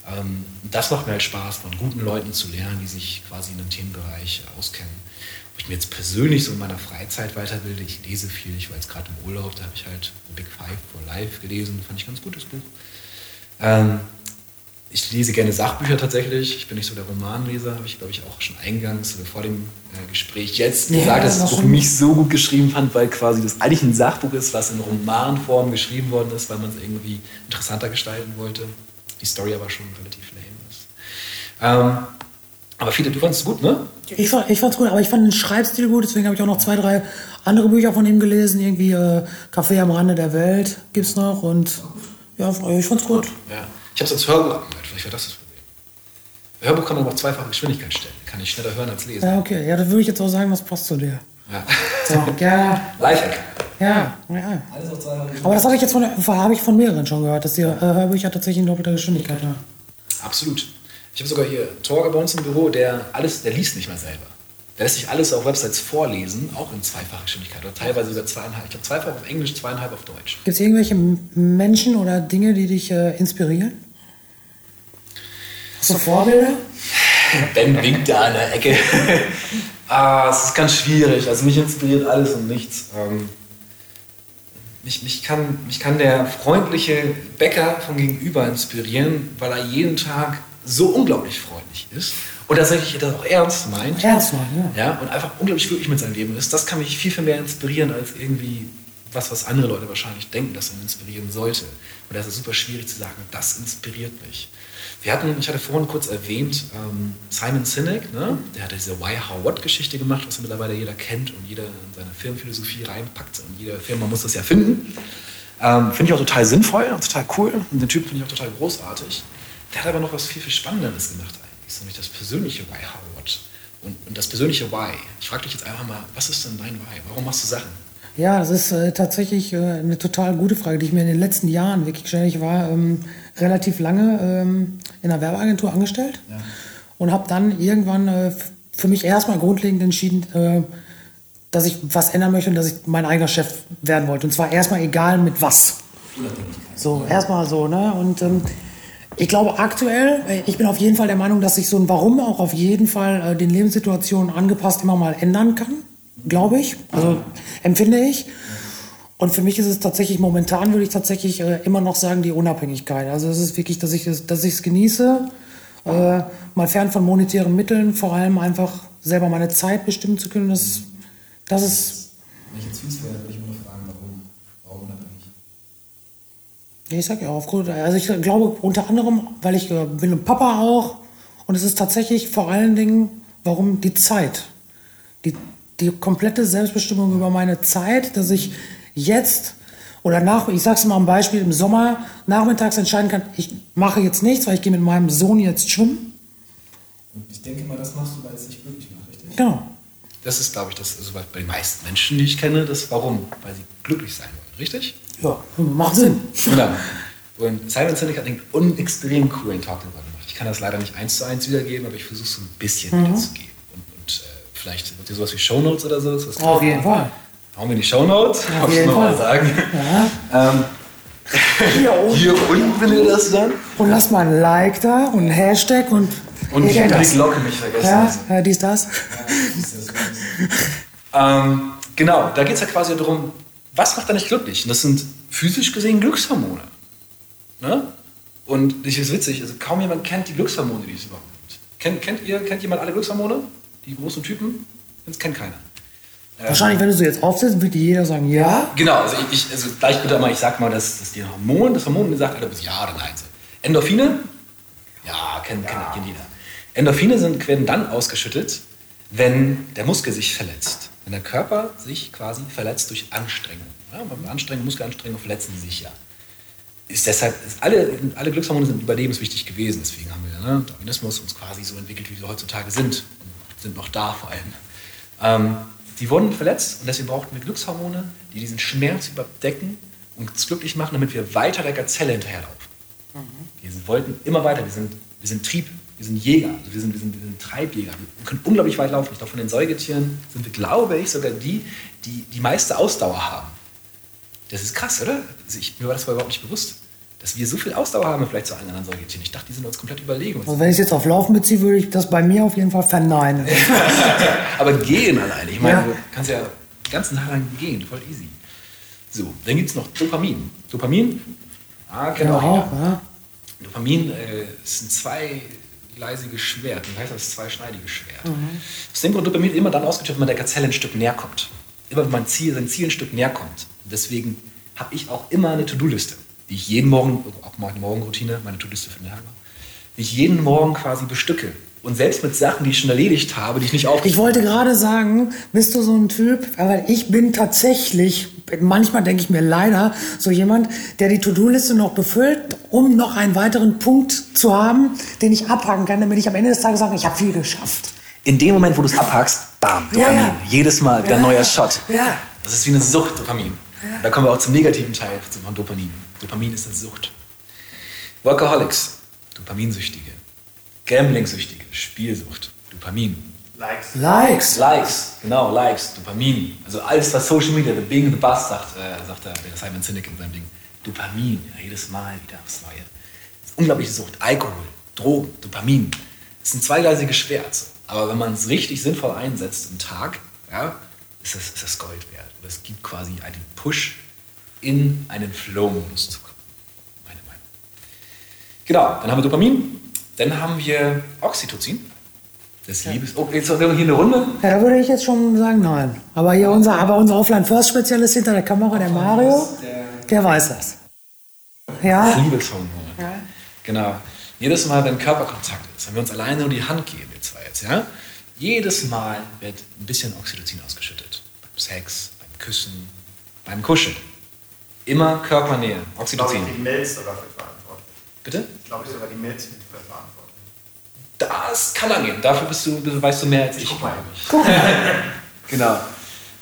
Ähm, das macht mir halt Spaß, von guten Leuten zu lernen, die sich quasi in einem Themenbereich auskennen. Ich mir jetzt persönlich so in meiner Freizeit weiterbilde, ich lese viel, ich war jetzt gerade im Urlaub, da habe ich halt Big Five for Life gelesen, fand ich ein ganz gutes Buch. Ähm, ich lese gerne Sachbücher tatsächlich. Ich bin nicht so der Romanleser, habe ich glaube ich auch schon eingangs oder vor dem äh, Gespräch jetzt Ja, gesagt, dass ich das Buch nicht so gut geschrieben fand, weil quasi das eigentlich ein Sachbuch ist, was in Romanform geschrieben worden ist, weil man es irgendwie interessanter gestalten wollte. Die Story aber schon relativ lame ist. Ähm, Aber viele, du fandest es gut, ne? Ich, fand, ich fand's gut, aber ich fand den Schreibstil gut, deswegen habe ich auch noch zwei, drei andere Bücher von ihm gelesen. Irgendwie äh, Café am Rande der Welt gibt's noch und ja, ich fand's gut. Ja. Ich habe es als Hörbuch angehört, vielleicht war das das Problem. Hörbuch kann man aber auf zweifache Geschwindigkeit stellen. Kann ich schneller hören als lesen. Ja, okay. Ja, das würde ich jetzt auch sagen, das passt zu dir. Ja. So, ja, Lifehack. ja, ja. Aber das habe ich jetzt von, habe ich von mehreren schon gehört, dass die äh, Hörbücher tatsächlich in doppelter Geschwindigkeit haben. Absolut. Ich habe sogar hier Torge bei uns im Büro, der alles, der liest nicht mal selber. Der lässt sich alles auf Websites vorlesen, auch in zweifacher Geschwindigkeit oder teilweise sogar zweieinhalb. Ich glaube zweifach auf Englisch, zweieinhalb auf Deutsch. Gibt es irgendwelche Menschen oder Dinge, die dich äh, inspirieren? Hast du Vorbilder? Ben winkt da an der Ecke. ah, es ist ganz schwierig. Also mich inspiriert alles und nichts. Ähm, mich, mich, kann, mich kann der freundliche Bäcker vom Gegenüber inspirieren, weil er jeden Tag so unglaublich freundlich ist und tatsächlich das auch ernst meint. Ernst meinen, ja. Ja, und einfach unglaublich glücklich mit seinem Leben ist. Das kann mich viel, viel mehr inspirieren als irgendwie was, was andere Leute wahrscheinlich denken, dass ihn inspirieren sollte. Und das ist super schwierig zu sagen, das inspiriert mich. Wir hatten, ich hatte vorhin kurz erwähnt, ähm, Simon Sinek, ne? der hat diese Why, How, What-Geschichte gemacht, was mittlerweile jeder kennt und jeder in seine Firmenphilosophie reinpackt. Und jede Firma muss das ja finden. Ähm, finde ich auch total sinnvoll und total cool. Und den Typ finde ich auch total großartig. Der hat aber noch was viel, viel Spannenderes gemacht eigentlich, nämlich das persönliche Why, How, What. Und, und das persönliche Why. Ich frage dich jetzt einfach mal, was ist denn dein Why? Warum machst du Sachen? Ja, das ist äh, tatsächlich äh, eine total gute Frage, die ich mir in den letzten Jahren wirklich gestellt. Ich war ähm, relativ lange ähm, in einer Werbeagentur angestellt und habe dann irgendwann äh, für mich erstmal grundlegend entschieden, äh, dass ich was ändern möchte und dass ich mein eigener Chef werden wollte. Und zwar erstmal egal mit was. So, erstmal so, ne? Und ähm, ich glaube aktuell, ich bin auf jeden Fall der Meinung, dass sich so ein Warum auch auf jeden Fall äh, den Lebenssituationen angepasst immer mal ändern kann. Glaube ich. Also empfinde ich. Und für mich ist es tatsächlich, momentan würde ich tatsächlich äh, immer noch sagen, die Unabhängigkeit. Also es ist wirklich, dass ich es dass genieße, äh, mal fern von monetären Mitteln, vor allem einfach selber meine Zeit bestimmen zu können. Das, das ist Wenn ich jetzt fies wäre, würde ich immer noch fragen, warum, warum unabhängig? Ja, ich sag ja, aufgrund, also ich glaube unter anderem, weil ich äh, bin ein Papa auch und es ist tatsächlich vor allen Dingen, warum die Zeit. Die, die komplette Selbstbestimmung über meine Zeit, dass ich jetzt oder nach, ich sag's mal am Beispiel, im Sommer nachmittags entscheiden kann, ich mache jetzt nichts, weil ich gehe mit meinem Sohn jetzt schwimmen. Und ich denke mal, das machst du, weil es dich glücklich macht, richtig? Genau. Das ist, glaube ich, das, also bei bei den meisten Menschen, die ich kenne, das Warum. Weil sie glücklich sein wollen, richtig? Ja, macht Sinn. Genau. Und Simon Sinek hat einen extrem coolen Talk darüber gemacht. Ich kann das leider nicht eins zu eins wiedergeben, aber ich versuche es so ein bisschen wiederzugeben. Und, und äh, vielleicht wird dir sowas wie Shownotes oder so. ist Was Auf jeden Fall. Hauen wir in die Shownotes, Auf darf ich jeden nochmal Fall. sagen. Ja. Ähm, Hier unten. hier unten ihr das dann. Und lasst mal ein Like da und ein Hashtag und, Und ihr die das. Glocke nicht vergessen. Ja, Also. ja, dies, das. Ähm, genau, da geht es ja quasi darum, was macht dich glücklich? Und das sind physisch gesehen Glückshormone. Ne? Und das ist witzig, also kaum jemand kennt die Glückshormone, die es überhaupt gibt. Kennt, kennt, ihr, kennt jemand alle Glückshormone? Die großen Typen? Das kennt keiner. Wahrscheinlich, wenn du so jetzt aufsetzt, wird dir jeder sagen, ja. Genau, also ich, ich also gleich bitte mal, ich sag mal, dass, dass die Hormon, das Hormon sagt alle bis ja oder nein. Endorphine? Ja, kennt, kennt, kennt jeder. Endorphine sind, werden dann ausgeschüttet, wenn der Muskel sich verletzt. Wenn der Körper sich quasi verletzt durch Anstrengung. Ja, Anstrengung, Muskelanstrengung verletzen sich ja. Ist deshalb, ist alle, alle Glückshormone sind überlebenswichtig gewesen. Deswegen haben wir ne, Darwinismus uns quasi so entwickelt, wie wir heutzutage sind. Und sind noch da vor allem. Ähm, die wurden verletzt und deswegen brauchten wir Glückshormone, die diesen Schmerz überdecken und uns glücklich machen, damit wir weiter der Gazelle hinterherlaufen. Wir sind- wollten immer weiter, wir sind, wir sind Trieb, wir sind Jäger, also wir, sind, wir, sind, wir sind Treibjäger. Wir können unglaublich weit laufen. Ich glaube, von den Säugetieren sind wir, glaube ich, sogar die, die die meiste Ausdauer haben. Das ist krass, oder? Also ich, mir war das vorher überhaupt nicht bewusst, dass wir so viel Ausdauer haben vielleicht zu allen anderen Säugetieren. Ich dachte, die sind uns komplett überlegen. Also wenn ich es jetzt auf Laufen beziehe, würde ich das bei mir auf jeden Fall verneinen. Aber gehen alleine. Ich meine, Ja. du kannst ja den ganzen Tag lang gehen, voll easy. So, dann gibt es noch Dopamin. Dopamin, ah, kennt auch Genau, jeder. ja. Dopamin äh, ist ein zweigleisiges Schwert. Wie heißt das? Zweischneidiges Schwert. Aus dem Grund Dopamin immer dann ausgeschüttet, wenn man der Gazelle ein Stück näher kommt. Immer wenn man Ziel, sein Ziel ein Stück näher kommt. Deswegen habe ich auch immer eine To-Do-Liste, die ich jeden Morgen, auch meine Morgenroutine, meine To-Liste für den Tag, die ich jeden Morgen quasi bestücke. Und selbst mit Sachen, die ich schon erledigt habe, die ich nicht auf. Ich wollte gerade sagen, bist du so ein Typ, aber ich bin tatsächlich, manchmal denke ich mir leider, so jemand, der die To-Do-Liste noch befüllt, um noch einen weiteren Punkt zu haben, den ich abhaken kann, damit ich am Ende des Tages sage, ich habe viel geschafft. In dem Moment, wo du es abhackst, bam, Ja, Dopamin. ja. Jedes Mal wieder Ja. neuer Shot. Ja. Das ist wie eine Sucht, Dopamin. Da kommen wir auch zum negativen Teil von Dopamin. Dopamin ist eine Sucht. Workaholics, Dopaminsüchtige. Gambling-Süchtige, Spielsucht, Dopamin. Likes. Likes. Likes, genau, Likes, Dopamin. Also alles, was Social Media, the big and the bust, sagt, äh, sagt der, der Simon Sinek in seinem Ding. Dopamin, ja, jedes Mal wieder aufs Neue. Das ist unglaubliche Sucht. Alkohol, Drogen, Dopamin. Das ist ein zweigleisiges Schwert. so. Aber wenn man es richtig sinnvoll einsetzt im Tag, ja, ist, das, ist das Gold wert. Und es gibt quasi einen Push in einen Flow-Modus zu kommen. Meine Meinung. Genau, dann haben wir Dopamin, dann haben wir Oxytocin. Das Liebes. Oh, jetzt haben wir hier eine Runde. Ja, da würde ich jetzt schon sagen, nein. Aber hier unser, aber unser Offline-First-Spezialist hinter der Kamera, der Mario, der weiß das. Ja? Liebeshormon. Genau. Jedes Mal, wenn Körperkontakt ist, wenn wir uns alleine nur die Hand geben, wir zwei jetzt, ja, jedes Mal wird ein bisschen Oxytocin ausgeschüttet. Beim Sex, beim Küssen, beim Kuscheln. Immer Körpernähe, Ich glaube, Oxytocin. die Milz sogar für verantwortlich. Bitte? Ich glaube, ich sogar die Milz mit verantwortlich. Das kann angehen. Dafür bist du, weißt du mehr als ich. Guck mal. Genau.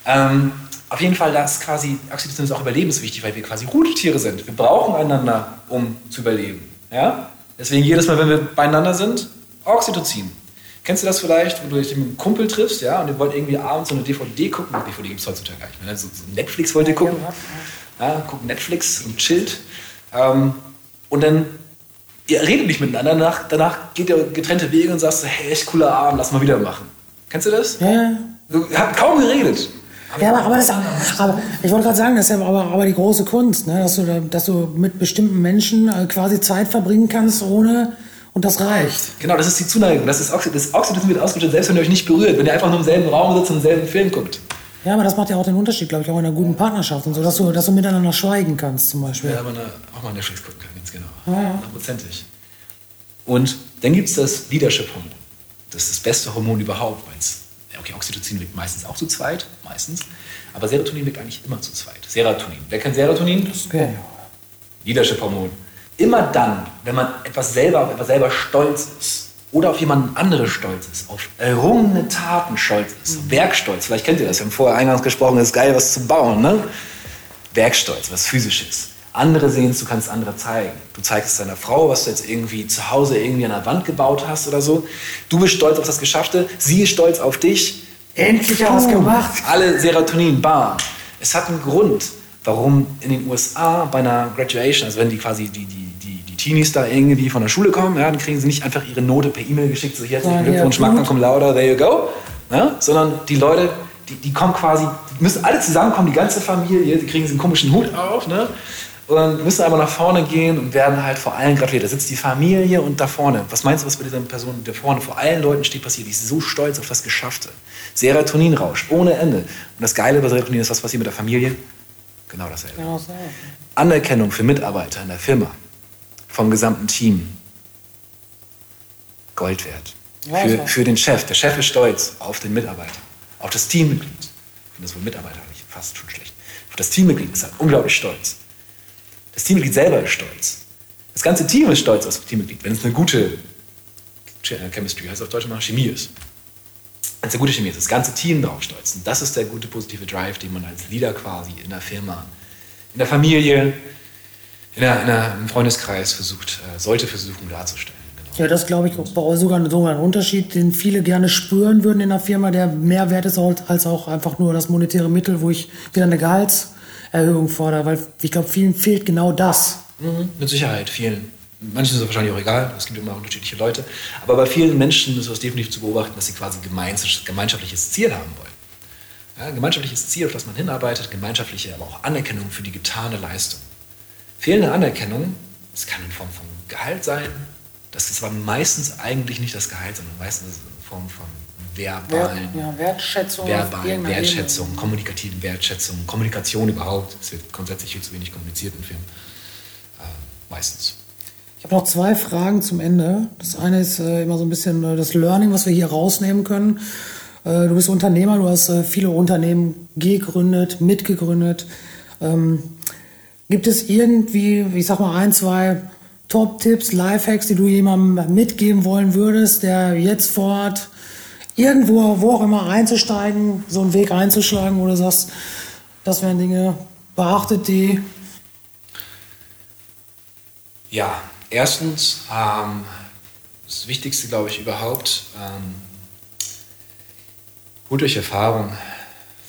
Ähm, auf jeden Fall, das quasi, Oxytocin ist auch überlebenswichtig, weil wir quasi Rudeltiere sind. Wir brauchen einander, um zu überleben. Ja? Deswegen jedes Mal, wenn wir beieinander sind, Oxytocin. Kennst du das vielleicht, wo du dich mit einem Kumpel triffst, ja, und ihr wollt irgendwie abends so eine DVD gucken? DVD gibt es heutzutage gar nicht mehr. ne? So, so Netflix wollt ihr gucken. Ja, guckt Netflix und chillt. Ähm, und dann, ihr redet nicht miteinander, danach, danach geht ihr getrennte Wege und sagst, hey, echt cooler Abend, lass mal wieder machen. Kennst du das? Ja, ja. Du habt kaum geredet. Ja, aber, aber, das, aber ich wollte gerade sagen, das ist ja aber, aber die große Kunst, ne? dass, du, da- dass du mit bestimmten Menschen äh, quasi Zeit verbringen kannst, ohne und das reicht. Genau, das ist die Zuneigung. Das, ist Oxy das Oxytocin wird ausgeschüttet, selbst wenn ihr euch nicht berührt, wenn ihr einfach nur im selben Raum sitzt und denselben Film guckt. Ja, aber das macht ja auch den Unterschied, glaube ich, auch in einer guten Partnerschaft und so, dass du, dass du miteinander schweigen kannst zum Beispiel. Ja, aber eine, auch mal Netflix gucken kann, ganz genau. Hundertprozentig. Und dann gibt es das Leadership-Hormon. Das ist das beste Hormon überhaupt, weil es, ja, okay, Oxytocin wirkt meistens auch zu zweit, meistens, aber Serotonin wirkt eigentlich immer zu zweit. Serotonin. Wer kennt Serotonin? Okay. Leadership-Hormon. Immer dann, wenn man etwas selber, auf etwas selber stolz ist oder auf jemanden anderes stolz ist, auf errungene Taten stolz ist, Werkstolz, vielleicht kennt ihr das, wir haben vorher eingangs gesprochen, es ist geil, was zu bauen, ne? Werkstolz, was physisches. Andere sehen es, du kannst andere zeigen. Du zeigst es deiner Frau, was du jetzt irgendwie zu Hause irgendwie an der Wand gebaut hast oder so. Du bist stolz auf das Geschaffte, sie ist stolz auf dich. Endlich was gemacht. Alle Serotonin, bam. Es hat einen Grund, warum in den USA bei einer Graduation, also wenn die quasi die, die Teenies da irgendwie von der Schule kommen, ja, dann kriegen sie nicht einfach ihre Note per E-Mail geschickt, so herzlichen Ja, Glückwunsch, gut. Magna cum laude, there you go. Ja, sondern die Leute, die, die kommen quasi, die müssen alle zusammenkommen, die ganze Familie, die kriegen diesen komischen Hut auf, ne? Und müssen aber nach vorne gehen und werden halt vor allen gratuliert. Da sitzt die Familie und da vorne. Was meinst du, was bei dieser Person da vorne vor allen Leuten steht passiert? Die ist so stolz auf das Geschaffte. Serotoninrausch, ohne Ende. Und das Geile bei Serotonin ist, was passiert mit der Familie? Genau dasselbe. Genau so. Anerkennung für Mitarbeiter in der Firma, vom gesamten Team. Gold wert. Für, für den Chef. Der Chef ist stolz auf den Mitarbeiter, auf das Teammitglied. Ich finde das wohl Mitarbeiter nicht, fast schon schlecht. Auf das Teammitglied ist er unglaublich stolz. Das Teammitglied selber ist stolz. Das ganze Team ist stolz auf das Teammitglied, wenn es eine gute Ch- Chemistry, heißt auf Deutsch immer Chemie ist. Wenn es eine gute Chemie ist, das ganze Team drauf stolz. Und das ist der gute positive Drive, den man als Leader quasi in der Firma, in der Familie, in der, in im Freundeskreis versucht, äh, sollte versuchen darzustellen. Genau. Ja, das glaube ich sogar, sogar ein Unterschied, den viele gerne spüren würden in der Firma, der mehr wert ist als auch einfach nur das monetäre Mittel, wo ich wieder eine Gehaltserhöhung fordere, weil ich glaube, vielen fehlt genau das. Mhm, mit Sicherheit, vielen. Manchen ist es wahrscheinlich auch egal, es gibt immer unterschiedliche Leute. Aber bei vielen Menschen ist es definitiv zu beobachten, dass sie quasi gemeins- gemeinschaftliches Ziel haben wollen. Ja, ein gemeinschaftliches Ziel, auf das man hinarbeitet, gemeinschaftliche, aber auch Anerkennung für die getane Leistung. Fehlende Anerkennung, das kann in Form von Gehalt sein, das ist aber meistens eigentlich nicht das Gehalt, sondern meistens in Form von verbalen, ja, Wertschätzung. verbalen Wertschätzung, kommunikativen Wertschätzung, Kommunikation überhaupt. Es wird grundsätzlich viel zu wenig kommuniziert in Firmen. Äh, meistens. Ich habe noch zwei Fragen zum Ende. Das eine ist äh, immer so ein bisschen äh, das Learning, was wir hier rausnehmen können. Äh, du bist Unternehmer, du hast äh, viele Unternehmen gegründet, mitgegründet. Ähm, gibt es irgendwie, ich sag mal, ein, zwei Top-Tipps, Lifehacks, die du jemandem mitgeben wollen würdest, der jetzt vorhat, irgendwo, wo auch immer einzusteigen, so einen Weg einzuschlagen, wo du sagst, das wären Dinge, beachtet die? Ja, erstens, ähm, das Wichtigste, glaube ich, überhaupt, ähm, holt euch Erfahrung.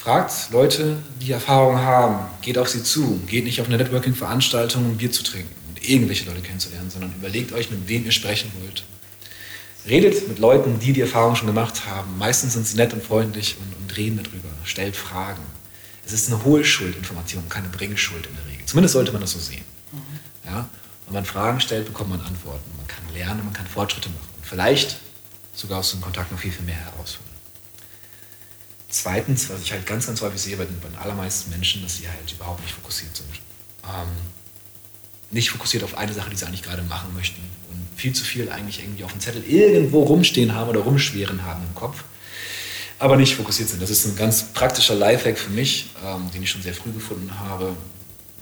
Fragt Leute, die Erfahrung haben. Geht auf sie zu. Geht nicht auf eine Networking-Veranstaltung, um Bier zu trinken und irgendwelche Leute kennenzulernen, sondern überlegt euch, mit wem ihr sprechen wollt. Redet mit Leuten, die die Erfahrung schon gemacht haben. Meistens sind sie nett und freundlich und, und reden darüber. Stellt Fragen. Es ist eine Hohlschuldinformation, keine Bringschuld in der Regel. Zumindest sollte man das so sehen. Mhm. Ja? Wenn man Fragen stellt, bekommt man Antworten. Man kann lernen, man kann Fortschritte machen. Und vielleicht sogar aus dem Kontakt noch viel, viel mehr herausholen. Zweitens, was ich halt ganz, ganz häufig sehe bei den, bei den allermeisten Menschen, dass sie halt überhaupt nicht fokussiert sind. Ähm, nicht fokussiert auf eine Sache, die sie eigentlich gerade machen möchten. Und viel zu viel eigentlich irgendwie auf dem Zettel irgendwo rumstehen haben oder rumschweren haben im Kopf. Aber nicht fokussiert sind. Das ist ein ganz praktischer Lifehack für mich, ähm, den ich schon sehr früh gefunden habe,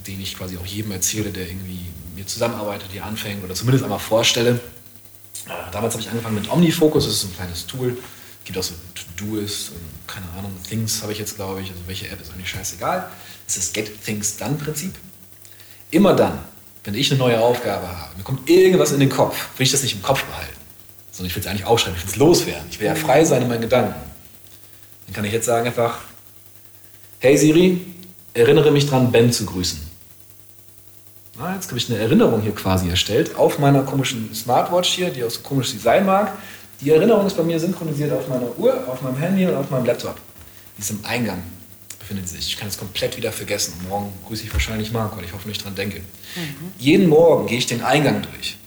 den ich quasi auch jedem erzähle, der irgendwie mit mir zusammenarbeitet, hier anfängt oder zumindest einmal vorstelle. Äh, damals habe ich angefangen mit OmniFocus, das ist ein kleines Tool. Gibt auch so To-Do's und keine Ahnung, Things habe ich jetzt, glaube ich. Also welche App ist eigentlich scheißegal. Es ist Get Things Done Prinzip. Immer dann, wenn ich eine neue Aufgabe habe, mir kommt irgendwas in den Kopf, will ich das nicht im Kopf behalten, sondern ich will es eigentlich aufschreiben, ich will es loswerden. Ich will ja frei sein in meinen Gedanken. Dann kann ich jetzt sagen einfach, hey Siri, erinnere mich dran, Ben zu grüßen. Na, jetzt habe ich eine Erinnerung hier quasi erstellt auf meiner komischen Smartwatch hier, die auch so komisch Design mag. Die Erinnerung ist bei mir synchronisiert auf meiner Uhr, auf meinem Handy und auf meinem Laptop. Die ist im Eingang, befindet sich. Ich kann es komplett wieder vergessen. Morgen grüße ich wahrscheinlich Marc, weil ich hoffentlich dran denke. Mhm. Jeden Morgen gehe ich den Eingang durch.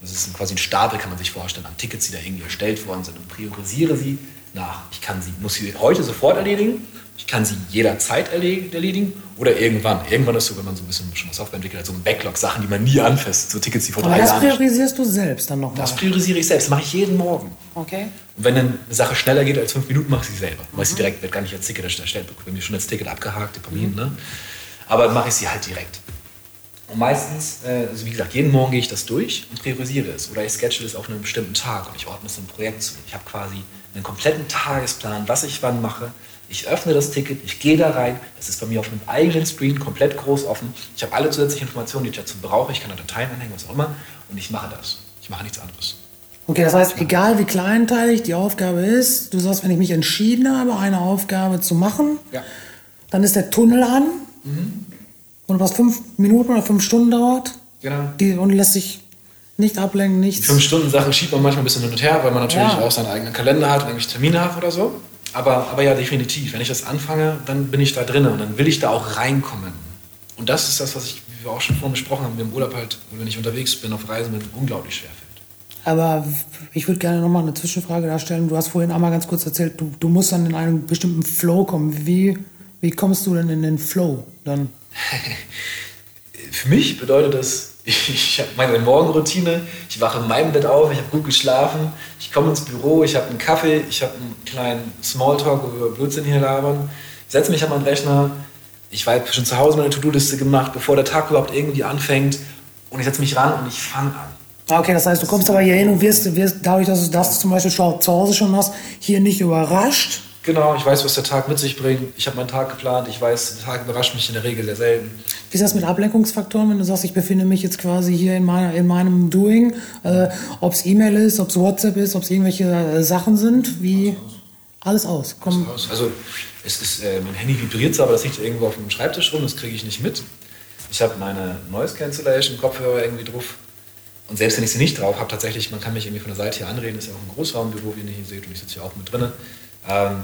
Das ist quasi ein Stapel, kann man sich vorstellen, an Tickets, die da irgendwie erstellt worden sind und priorisiere sie nach. Ich kann sie, muss sie heute sofort erledigen, ich kann sie jederzeit erledigen oder irgendwann. Irgendwann ist so, wenn man so ein bisschen schon Software entwickelt hat, so ein Backlog, Sachen, die man nie anfasst, so Tickets, die vor drei Jahren... das priorisierst du selbst dann nochmal? Das priorisiere ich selbst, das mache ich jeden Morgen. Okay. Und wenn eine Sache schneller geht als fünf Minuten, mache ich sie selber. Mhm. Weil sie direkt, wird gar nicht als Ticket erstellt, bekomme ich schon als Ticket abgehakt, Dopamin, mhm. ne? Aber mache ich sie halt direkt. Und meistens, äh, also wie gesagt, jeden Morgen gehe ich das durch und priorisiere es. Oder ich schedule es auf einen bestimmten Tag und ich ordne es einem Projekt zu. Ich habe quasi einen kompletten Tagesplan, was ich wann mache. Ich öffne das Ticket, ich gehe da rein. Es ist bei mir auf einem eigenen Screen komplett groß offen. Ich habe alle zusätzlichen Informationen, die ich dazu brauche. Ich kann da Dateien anhängen, was auch immer. Und ich mache das. Ich mache nichts anderes. Okay, das heißt, egal wie kleinteilig die Aufgabe ist, du sagst, wenn ich mich entschieden habe, eine Aufgabe zu machen, ja. dann ist der Tunnel an. Mhm. Und was fünf Minuten oder fünf Stunden dauert. Genau. Die, und lässt sich nicht ablenken, nichts. Die fünf Stunden Sache schiebt man manchmal ein bisschen hin und her, weil man natürlich ja. auch seinen eigenen Kalender hat und irgendwelche Termine hat oder so. Aber, aber ja, definitiv. Wenn ich das anfange, dann bin ich da drin und dann will ich da auch reinkommen. Und das ist das, was ich, wie wir auch schon vorhin besprochen haben, mir im Urlaub halt, wenn ich unterwegs bin, auf Reisen bin, unglaublich schwer fällt. Aber ich würde gerne nochmal eine Zwischenfrage darstellen. Du hast vorhin einmal ganz kurz erzählt, du, du musst dann in einen bestimmten Flow kommen. Wie, wie kommst du denn in den Flow dann? Für mich bedeutet das, ich habe meine Morgenroutine, ich wache in meinem Bett auf, ich habe gut geschlafen, ich komme ins Büro, ich habe einen Kaffee, ich habe einen kleinen Smalltalk, wo wir Blödsinn hier labern, ich setze mich an meinen Rechner, ich habe schon zu Hause meine To-Do-Liste gemacht, bevor der Tag überhaupt irgendwie anfängt. Und ich setze mich ran und ich fange an. Ah, okay, das heißt, du kommst aber hier hin und wirst, wirst dadurch, dass du das zum Beispiel zu Hause schon hast, hier nicht überrascht, Genau, ich weiß, was der Tag mit sich bringt. Ich habe meinen Tag geplant. Ich weiß, der Tag überrascht mich in der Regel sehr selten. Wie ist das mit Ablenkungsfaktoren, wenn du sagst, ich befinde mich jetzt quasi hier in, meiner, in meinem Doing? Äh, ob es E-Mail ist, ob es WhatsApp ist, ob es irgendwelche äh, Sachen sind? Wie? Alles aus. Komm. Alles aus. Also, es ist, äh, mein Handy vibriert zwar, aber das liegt irgendwo auf dem Schreibtisch rum, das kriege ich nicht mit. Ich habe meine Noise Cancellation Kopfhörer irgendwie drauf. Und selbst wenn ich sie nicht drauf habe, tatsächlich, man kann mich irgendwie von der Seite hier anreden, das ist ja auch ein Großraumbüro, wie ihr hier seht, und ich sitze hier auch mit drin. Ähm,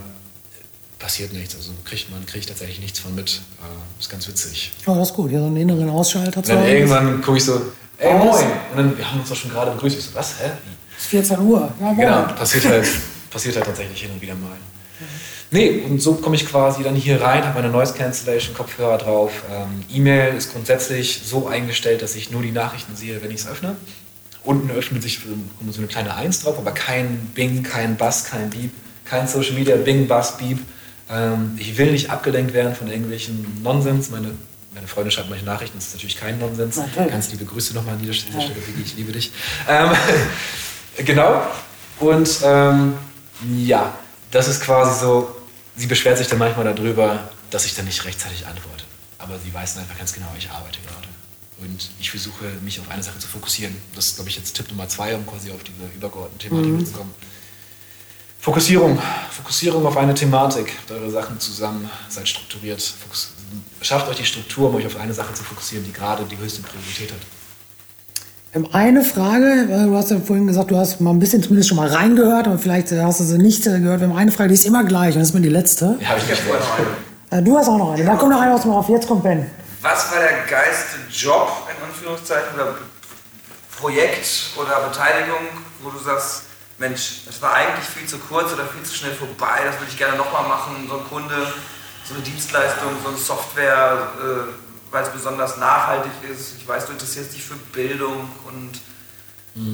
passiert nichts. Also kriegt man kriegt tatsächlich nichts von mit. Äh, ist ganz witzig. Oh, das ist gut. Ja, so einen inneren Ausschalter zu Dann irgendwann gucke ich so, ey, oh, moin. Und dann, wir haben uns doch schon gerade begrüßt. Ich so, was, hä? Es ist 14 Uhr. Ja, moin. Genau, passiert halt, passiert halt tatsächlich hin und wieder mal. Nee, und so komme ich quasi dann hier rein, habe meine Noise Cancellation Kopfhörer drauf. Ähm, E-Mail ist grundsätzlich so eingestellt, dass ich nur die Nachrichten sehe, wenn ich es öffne. Unten öffnet sich so eine kleine Eins drauf, aber kein Bing, kein Bass, kein Beep, kein Social Media, Bing, Bass, Beep. Ähm, ich will nicht abgelenkt werden von irgendwelchen Nonsens. Meine, meine Freundin schreibt manche Nachrichten, das ist natürlich kein Nonsens. Natürlich. Ganz liebe Grüße nochmal an dieser Stelle, Vicky, ich liebe dich. Ähm, genau. Und ähm, ja, das ist quasi so, sie beschwert sich dann manchmal darüber, dass ich dann nicht rechtzeitig antworte. Aber sie weiß dann einfach ganz genau, ich arbeite gerade. Und ich versuche, mich auf eine Sache zu fokussieren. Das ist, glaube ich, jetzt Tipp Nummer zwei, um quasi auf diese übergeordnete Thematik zu kommen. Fokussierung. Fokussierung auf eine Thematik. Eure Sachen zusammen, seid strukturiert. Fokus Schafft euch die Struktur, um euch auf eine Sache zu fokussieren, die gerade die höchste Priorität hat. Wir haben eine Frage, weil du hast ja vorhin gesagt, du hast mal ein bisschen zumindest schon mal reingehört, aber vielleicht äh, hast du sie nicht äh, gehört. Wir haben eine Frage, die ist immer gleich und das ist mir die letzte. Ja, habe ich nicht vorher noch eine. Äh, Du hast auch noch eine. Dann kommt noch eine aus dem. Jetzt kommt Ben. Was war der geilste Job, in Anführungszeichen, oder Projekt oder Beteiligung, wo du sagst, Mensch, das war eigentlich viel zu kurz oder viel zu schnell vorbei, das würde ich gerne nochmal machen, so ein Kunde, so eine Dienstleistung, so eine Software, äh, weil es besonders nachhaltig ist. Ich weiß, du interessierst dich für Bildung und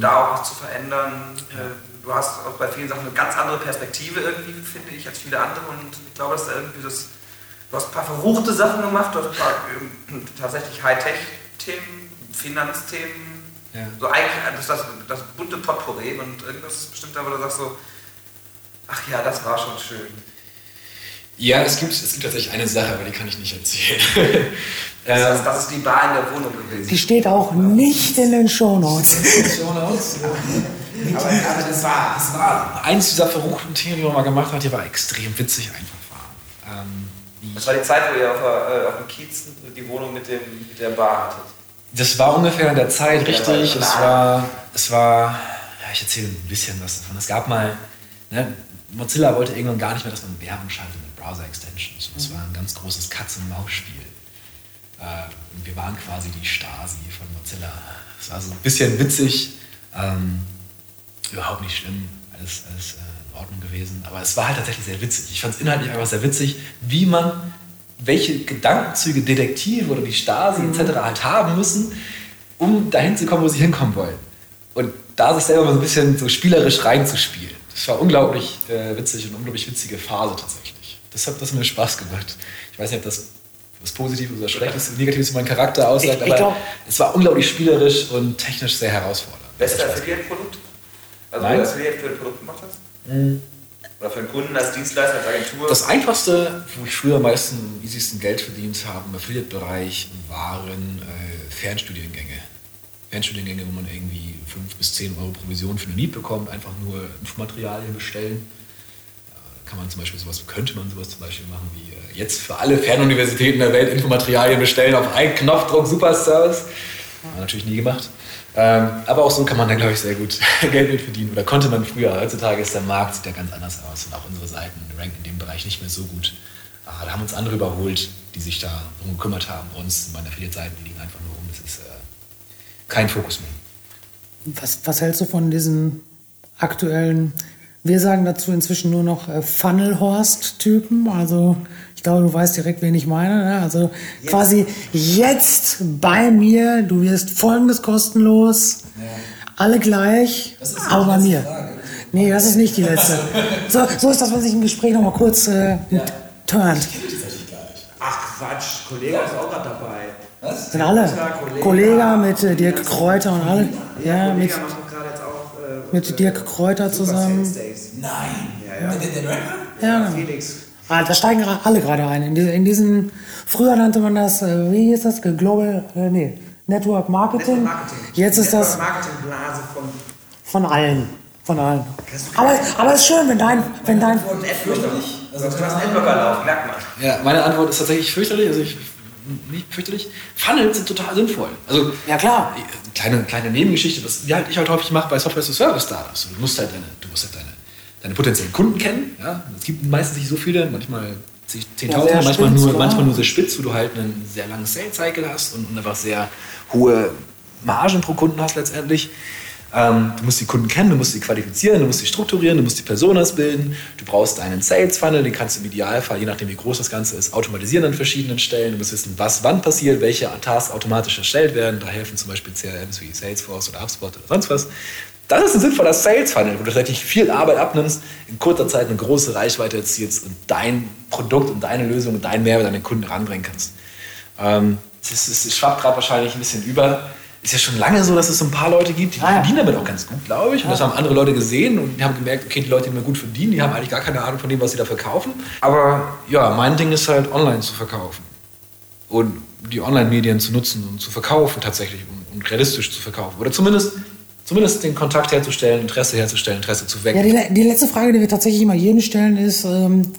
da auch was zu verändern. Äh, Du hast auch bei vielen Sachen eine ganz andere Perspektive irgendwie, finde ich, als viele andere und ich glaube, dass da irgendwie das Du hast ein paar verruchte Sachen gemacht, du hast ein paar ähm, tatsächlich Hightech-Themen, Finanzthemen. Ja. So eigentlich das, das, das bunte Potpourri und irgendwas ist bestimmt da, wo du sagst so, ach ja, das war schon schön. Ja, es gibt, es gibt tatsächlich eine Sache, aber die kann ich nicht erzählen. Das, ähm, ist- das ist die Bar in der Wohnung gewesen. Die steht auch nicht in den Shownotes. Aber, aber das war, das war. eins dieser verruchten Themen, die man mal gemacht hat, die war extrem witzig einfach war. Ähm, Das war die Zeit, wo ihr auf, äh, auf dem Kiez die Wohnung mit, dem, mit der Bar hattet. Das war ungefähr in der Zeit, richtig. Es war, es war, ja, ich erzähle ein bisschen was davon. Es gab mal, ne, Mozilla wollte irgendwann gar nicht mehr, dass man Werbung schaltet mit Browser-Extensions. Und Es war ein ganz großes Katz-und-Maus-Spiel. Äh, und wir waren quasi die Stasi von Mozilla. Es war so ein bisschen witzig, ähm, überhaupt nicht schlimm, alles, alles äh, in Ordnung gewesen. Aber es war halt tatsächlich sehr witzig. Ich fand es inhaltlich einfach sehr witzig, wie man, welche Gedankenzüge Detektive oder die Stasi etc. halt haben müssen, um dahin zu kommen, wo sie hinkommen wollen. Und da sich selber mal so ein bisschen so spielerisch reinzuspielen. Das war unglaublich äh, witzig und unglaublich witzige Phase tatsächlich. Das hat, das hat mir Spaß gemacht. Ich weiß nicht, ob das was Positives oder Schlechtes, Negatives für meinen Charakter aussagt, Ich- ich aber glaub- es war unglaublich spielerisch und technisch sehr herausfordernd. Beste Hat Spaß Affiliate-Produkt? Also, Nein. wo du Affiliate für ein Produkt gemacht hast? Oder für einen Kunden als Dienstleister, als Agentur? Das einfachste, wo ich früher am meisten, am easiesten Geld verdient habe im Affiliate-Bereich, waren äh, Fernstudiengänge. Fernstudiengänge, wo man irgendwie 5 bis 10 Euro Provision für eine Miet bekommt, einfach nur Infomaterialien bestellen. Da kann man zum Beispiel sowas, könnte man sowas zum Beispiel machen wie äh, jetzt für alle Fernuniversitäten der Welt Infomaterialien bestellen auf einen Knopfdruck, super Service. Haben wir natürlich nie gemacht. Ähm, aber auch so kann man da, glaube ich, sehr gut Geld mit verdienen. Oder konnte man früher. Heutzutage ist der Markt sieht ja ganz anders aus und auch unsere Seiten ranken in dem Bereich nicht mehr so gut. Aber da haben uns andere überholt, die sich da drum gekümmert haben. Bei uns, meine Affiliate-Seiten, die liegen einfach nur rum. Das ist äh, kein Fokus mehr. Was, was hältst du von diesen aktuellen, wir sagen dazu inzwischen nur noch äh, Funnelhorst-Typen? Also ich glaube, du weißt direkt, wen ich meine. Ne? Also quasi jetzt bei mir, du wirst folgendes kostenlos, alle gleich, aber bei mir. Frage. Nee, das ist nicht die letzte. So, so ist das, was sich im Gespräch noch mal kurz äh, turnt. Ach Quatsch, Kollege ist auch gerade dabei. Was? Sind alle. Kollege mit äh, Dirk Kräuter und alle. Ja, mit, Kollege macht gerade jetzt auch äh, mit Dirk Kräuter zusammen. Nein. Ja, ja. Der, der? Ja, Felix. Ah, da steigen alle gerade ein. In, in diesen, früher nannte man das, äh, wie hieß das? Global, äh, nee, Network Marketing. Network Marketing. Jetzt ist das Marketingblase von von allen. Von allen. Aber, aber es ist schön, wenn dein, wenn dein, Fürchterlich. Also, du hast Networker laufen, merkt man. Ja, meine Antwort ist tatsächlich fürchterlich. Also ich, nicht fürchterlich. Funnels sind total sinnvoll. Also ja klar. kleine, kleine Nebengeschichte, was die halt ich halt häufig mache bei Software as a Service Startups. Du musst halt deine, du musst halt deine, deine potenziellen Kunden kennen. Ja? Es gibt meistens nicht so viele, manchmal zig- Ja, 10.000, sehr manchmal, spitz, nur, manchmal nur sehr spitz, wo du halt einen sehr langen Sales Cycle hast und, und einfach sehr hohe Margen pro Kunden hast letztendlich. Ähm, du musst die Kunden kennen, du musst sie qualifizieren, du musst sie strukturieren, du musst die Personas bilden. Du brauchst einen Sales Funnel, den kannst du im Idealfall, je nachdem wie groß das Ganze ist, automatisieren an verschiedenen Stellen. Du musst wissen, was wann passiert, welche Tasks automatisch erstellt werden. Da helfen zum Beispiel CRMs wie Salesforce oder HubSpot oder sonst was. Das ist ein sinnvoller Sales Funnel, wo du tatsächlich viel Arbeit abnimmst, in kurzer Zeit eine große Reichweite erzielst und dein Produkt und deine Lösung und deinen Mehrwert an den Kunden ranbringen kannst. Ähm, es, ist, es schwappt gerade wahrscheinlich ein bisschen über ist ja schon lange so, dass es so ein paar Leute gibt, die ah, ja. verdienen damit auch ganz gut, glaube ich. Und das haben andere Leute gesehen und die haben gemerkt, okay, die Leute, die mir gut verdienen, die haben eigentlich gar keine Ahnung von dem, was sie da verkaufen. Aber ja, mein Ding ist halt, online zu verkaufen. Und die Online-Medien zu nutzen und zu verkaufen tatsächlich und, und, realistisch zu verkaufen. Oder zumindest, zumindest den Kontakt herzustellen, Interesse herzustellen, Interesse zu wecken. Ja, die, die letzte Frage, die wir tatsächlich immer jedem stellen, ist, ähm,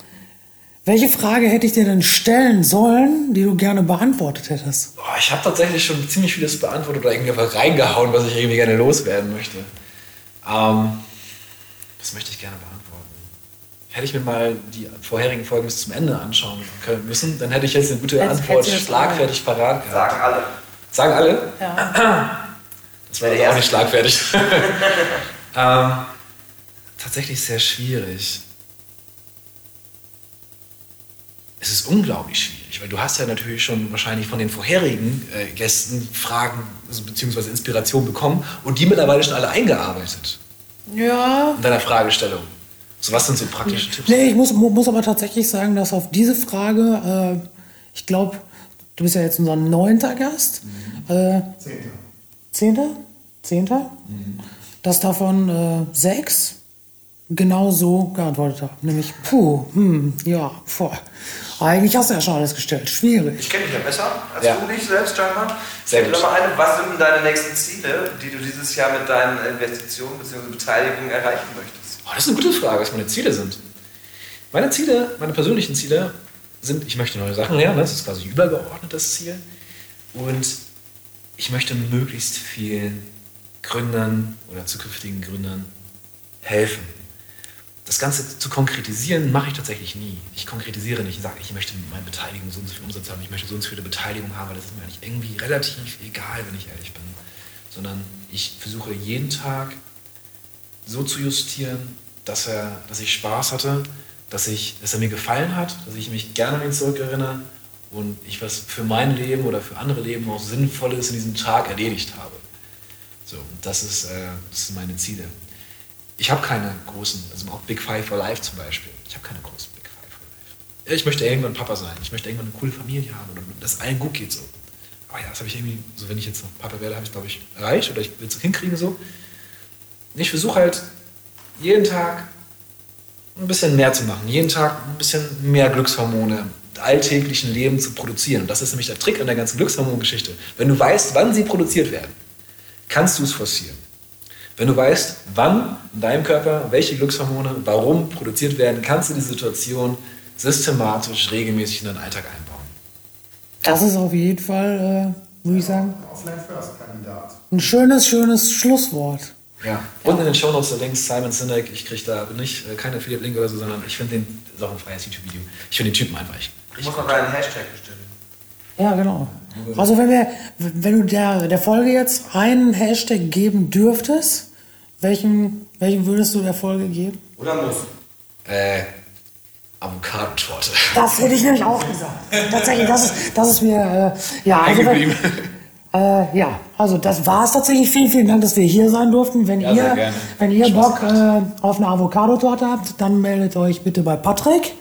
welche Frage hätte ich dir denn stellen sollen, die du gerne beantwortet hättest? Oh, ich habe tatsächlich schon ziemlich vieles beantwortet oder irgendwie einfach reingehauen, was ich irgendwie gerne loswerden möchte. Ähm, was möchte ich gerne beantworten? Hätte ich mir mal die vorherigen Folgen bis zum Ende anschauen können müssen, dann hätte ich jetzt eine gute jetzt Antwort schlagfertig parat gehabt. Sagen alle. Sagen alle? Ja. Das war also auch nicht schlagfertig. ähm, tatsächlich sehr schwierig es ist unglaublich schwierig, weil du hast ja natürlich schon wahrscheinlich von den vorherigen äh, Gästen Fragen also, bzw. Inspiration bekommen und die mittlerweile schon alle eingearbeitet. Ja. In deiner Fragestellung. So, was sind so praktische Tipps? Nee, ich muss, muss aber tatsächlich sagen, dass auf diese Frage, äh, ich glaube, du bist ja jetzt unser neunter Gast. Mhm. Äh, Zehnter. Zehnter? Zehnter? Mhm. Dass davon äh, sechs genau so geantwortet habe. Nämlich, puh, hm, ja, boah. Eigentlich hast du ja schon alles gestellt. Schwierig. Ich kenne dich ja besser als ja. du dich selbst, scheinbar. Sehr gut. Eine, was sind denn deine nächsten Ziele, die du dieses Jahr mit deinen Investitionen bzw. Beteiligungen erreichen möchtest? Oh, das ist eine gute Frage, was meine Ziele sind. Meine Ziele, meine persönlichen Ziele sind, ich möchte neue Sachen lernen, das ist quasi übergeordnetes Ziel. Und ich möchte möglichst vielen Gründern oder zukünftigen Gründern helfen das Ganze zu konkretisieren, mache ich tatsächlich nie. Ich konkretisiere nicht, ich sage, ich möchte meine Beteiligung so und so viel Umsatz haben, ich möchte so und so viele Beteiligung haben, weil das ist mir eigentlich irgendwie relativ egal, wenn ich ehrlich bin. Sondern ich versuche jeden Tag so zu justieren, dass, er, dass ich Spaß hatte, dass, ich, dass er mir gefallen hat, dass ich mich gerne an ihn zurückerinnere und ich was für mein Leben oder für andere Leben auch Sinnvolles in diesem Tag erledigt habe. So, das, ist, äh, das sind meine Ziele ich habe keine großen, also auch Big Five for Life zum Beispiel. Ich habe keine großen Big Five for Life. Ich möchte irgendwann Papa sein. Ich möchte irgendwann eine coole Familie haben oder dass allen gut geht so. Aber ja, das habe ich irgendwie, so wenn ich jetzt noch Papa werde, habe ich glaube ich erreicht oder ich will es hinkriegen so. Ich versuche halt jeden Tag ein bisschen mehr zu machen, jeden Tag ein bisschen mehr Glückshormone im alltäglichen Leben zu produzieren. Und das ist nämlich der Trick an der ganzen Glückshormongeschichte. Wenn du weißt, wann sie produziert werden, kannst du es forcieren. Wenn du weißt, wann in deinem Körper welche Glückshormone warum produziert werden, kannst du die Situation systematisch, regelmäßig in deinen Alltag einbauen. Das ist auf jeden Fall, äh, würde ich sagen, ein schönes, schönes Schlusswort. Ja, und in den Shownotes der Links Simon Sinek, ich kriege da nicht äh, kein Affiliate-Link oder so, sondern ich finde den, das ist auch ein freies YouTube-Video, ich finde den Typen einfach. Ich, ich muss noch einen Hashtag bestimmen. Ja, genau. Also wenn wir, wenn du der, der Folge jetzt einen Hashtag geben dürftest, welchen, welchen würdest du der Folge geben? Oder muss? Äh, Avocadotorte. Das hätte ich nämlich auch gesagt. Tatsächlich, das ist, das ist mir, äh, ja. Also, wenn, äh, ja, also das war es tatsächlich. Vielen, vielen Dank, dass wir hier sein durften. Wenn ja, ihr, wenn ihr Bock äh, auf eine Avocadotorte habt, dann meldet euch bitte bei Patrick.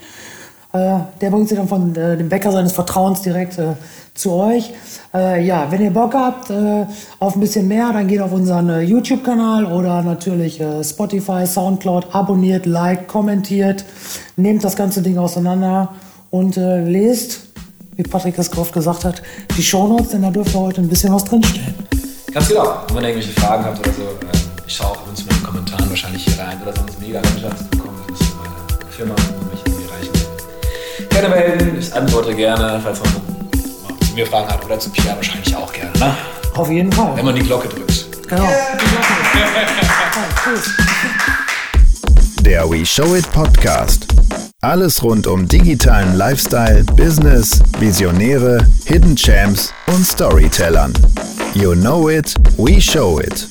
Äh, der bringt sie dann von äh, dem Bäcker seines Vertrauens direkt äh, zu euch. Äh, ja, wenn ihr Bock habt äh, auf ein bisschen mehr, dann geht auf unseren äh, YouTube-Kanal oder natürlich Spotify, Soundcloud, abonniert, liked, kommentiert, nehmt das ganze Ding auseinander und lest, wie Patrick es oft gesagt hat, die Shownotes, denn da dürfte heute ein bisschen was drinstehen. Ganz genau. Und wenn ihr irgendwelche Fragen habt oder so, ich schaue auch uns mit den Kommentaren wahrscheinlich hier rein oder sonst mega Landschaft bekommen. Das ist meine Firma gerne melden. Ich antworte gerne, falls man zu mir Fragen hat oder zu Pia wahrscheinlich auch gerne. Ne? Auf jeden Fall. Wenn man die Glocke drückt. Genau. Die Glocke. Der We Show It Podcast. Alles rund um digitalen Lifestyle, Business, Visionäre, Hidden Champs und Storytellern. You know it, we show it.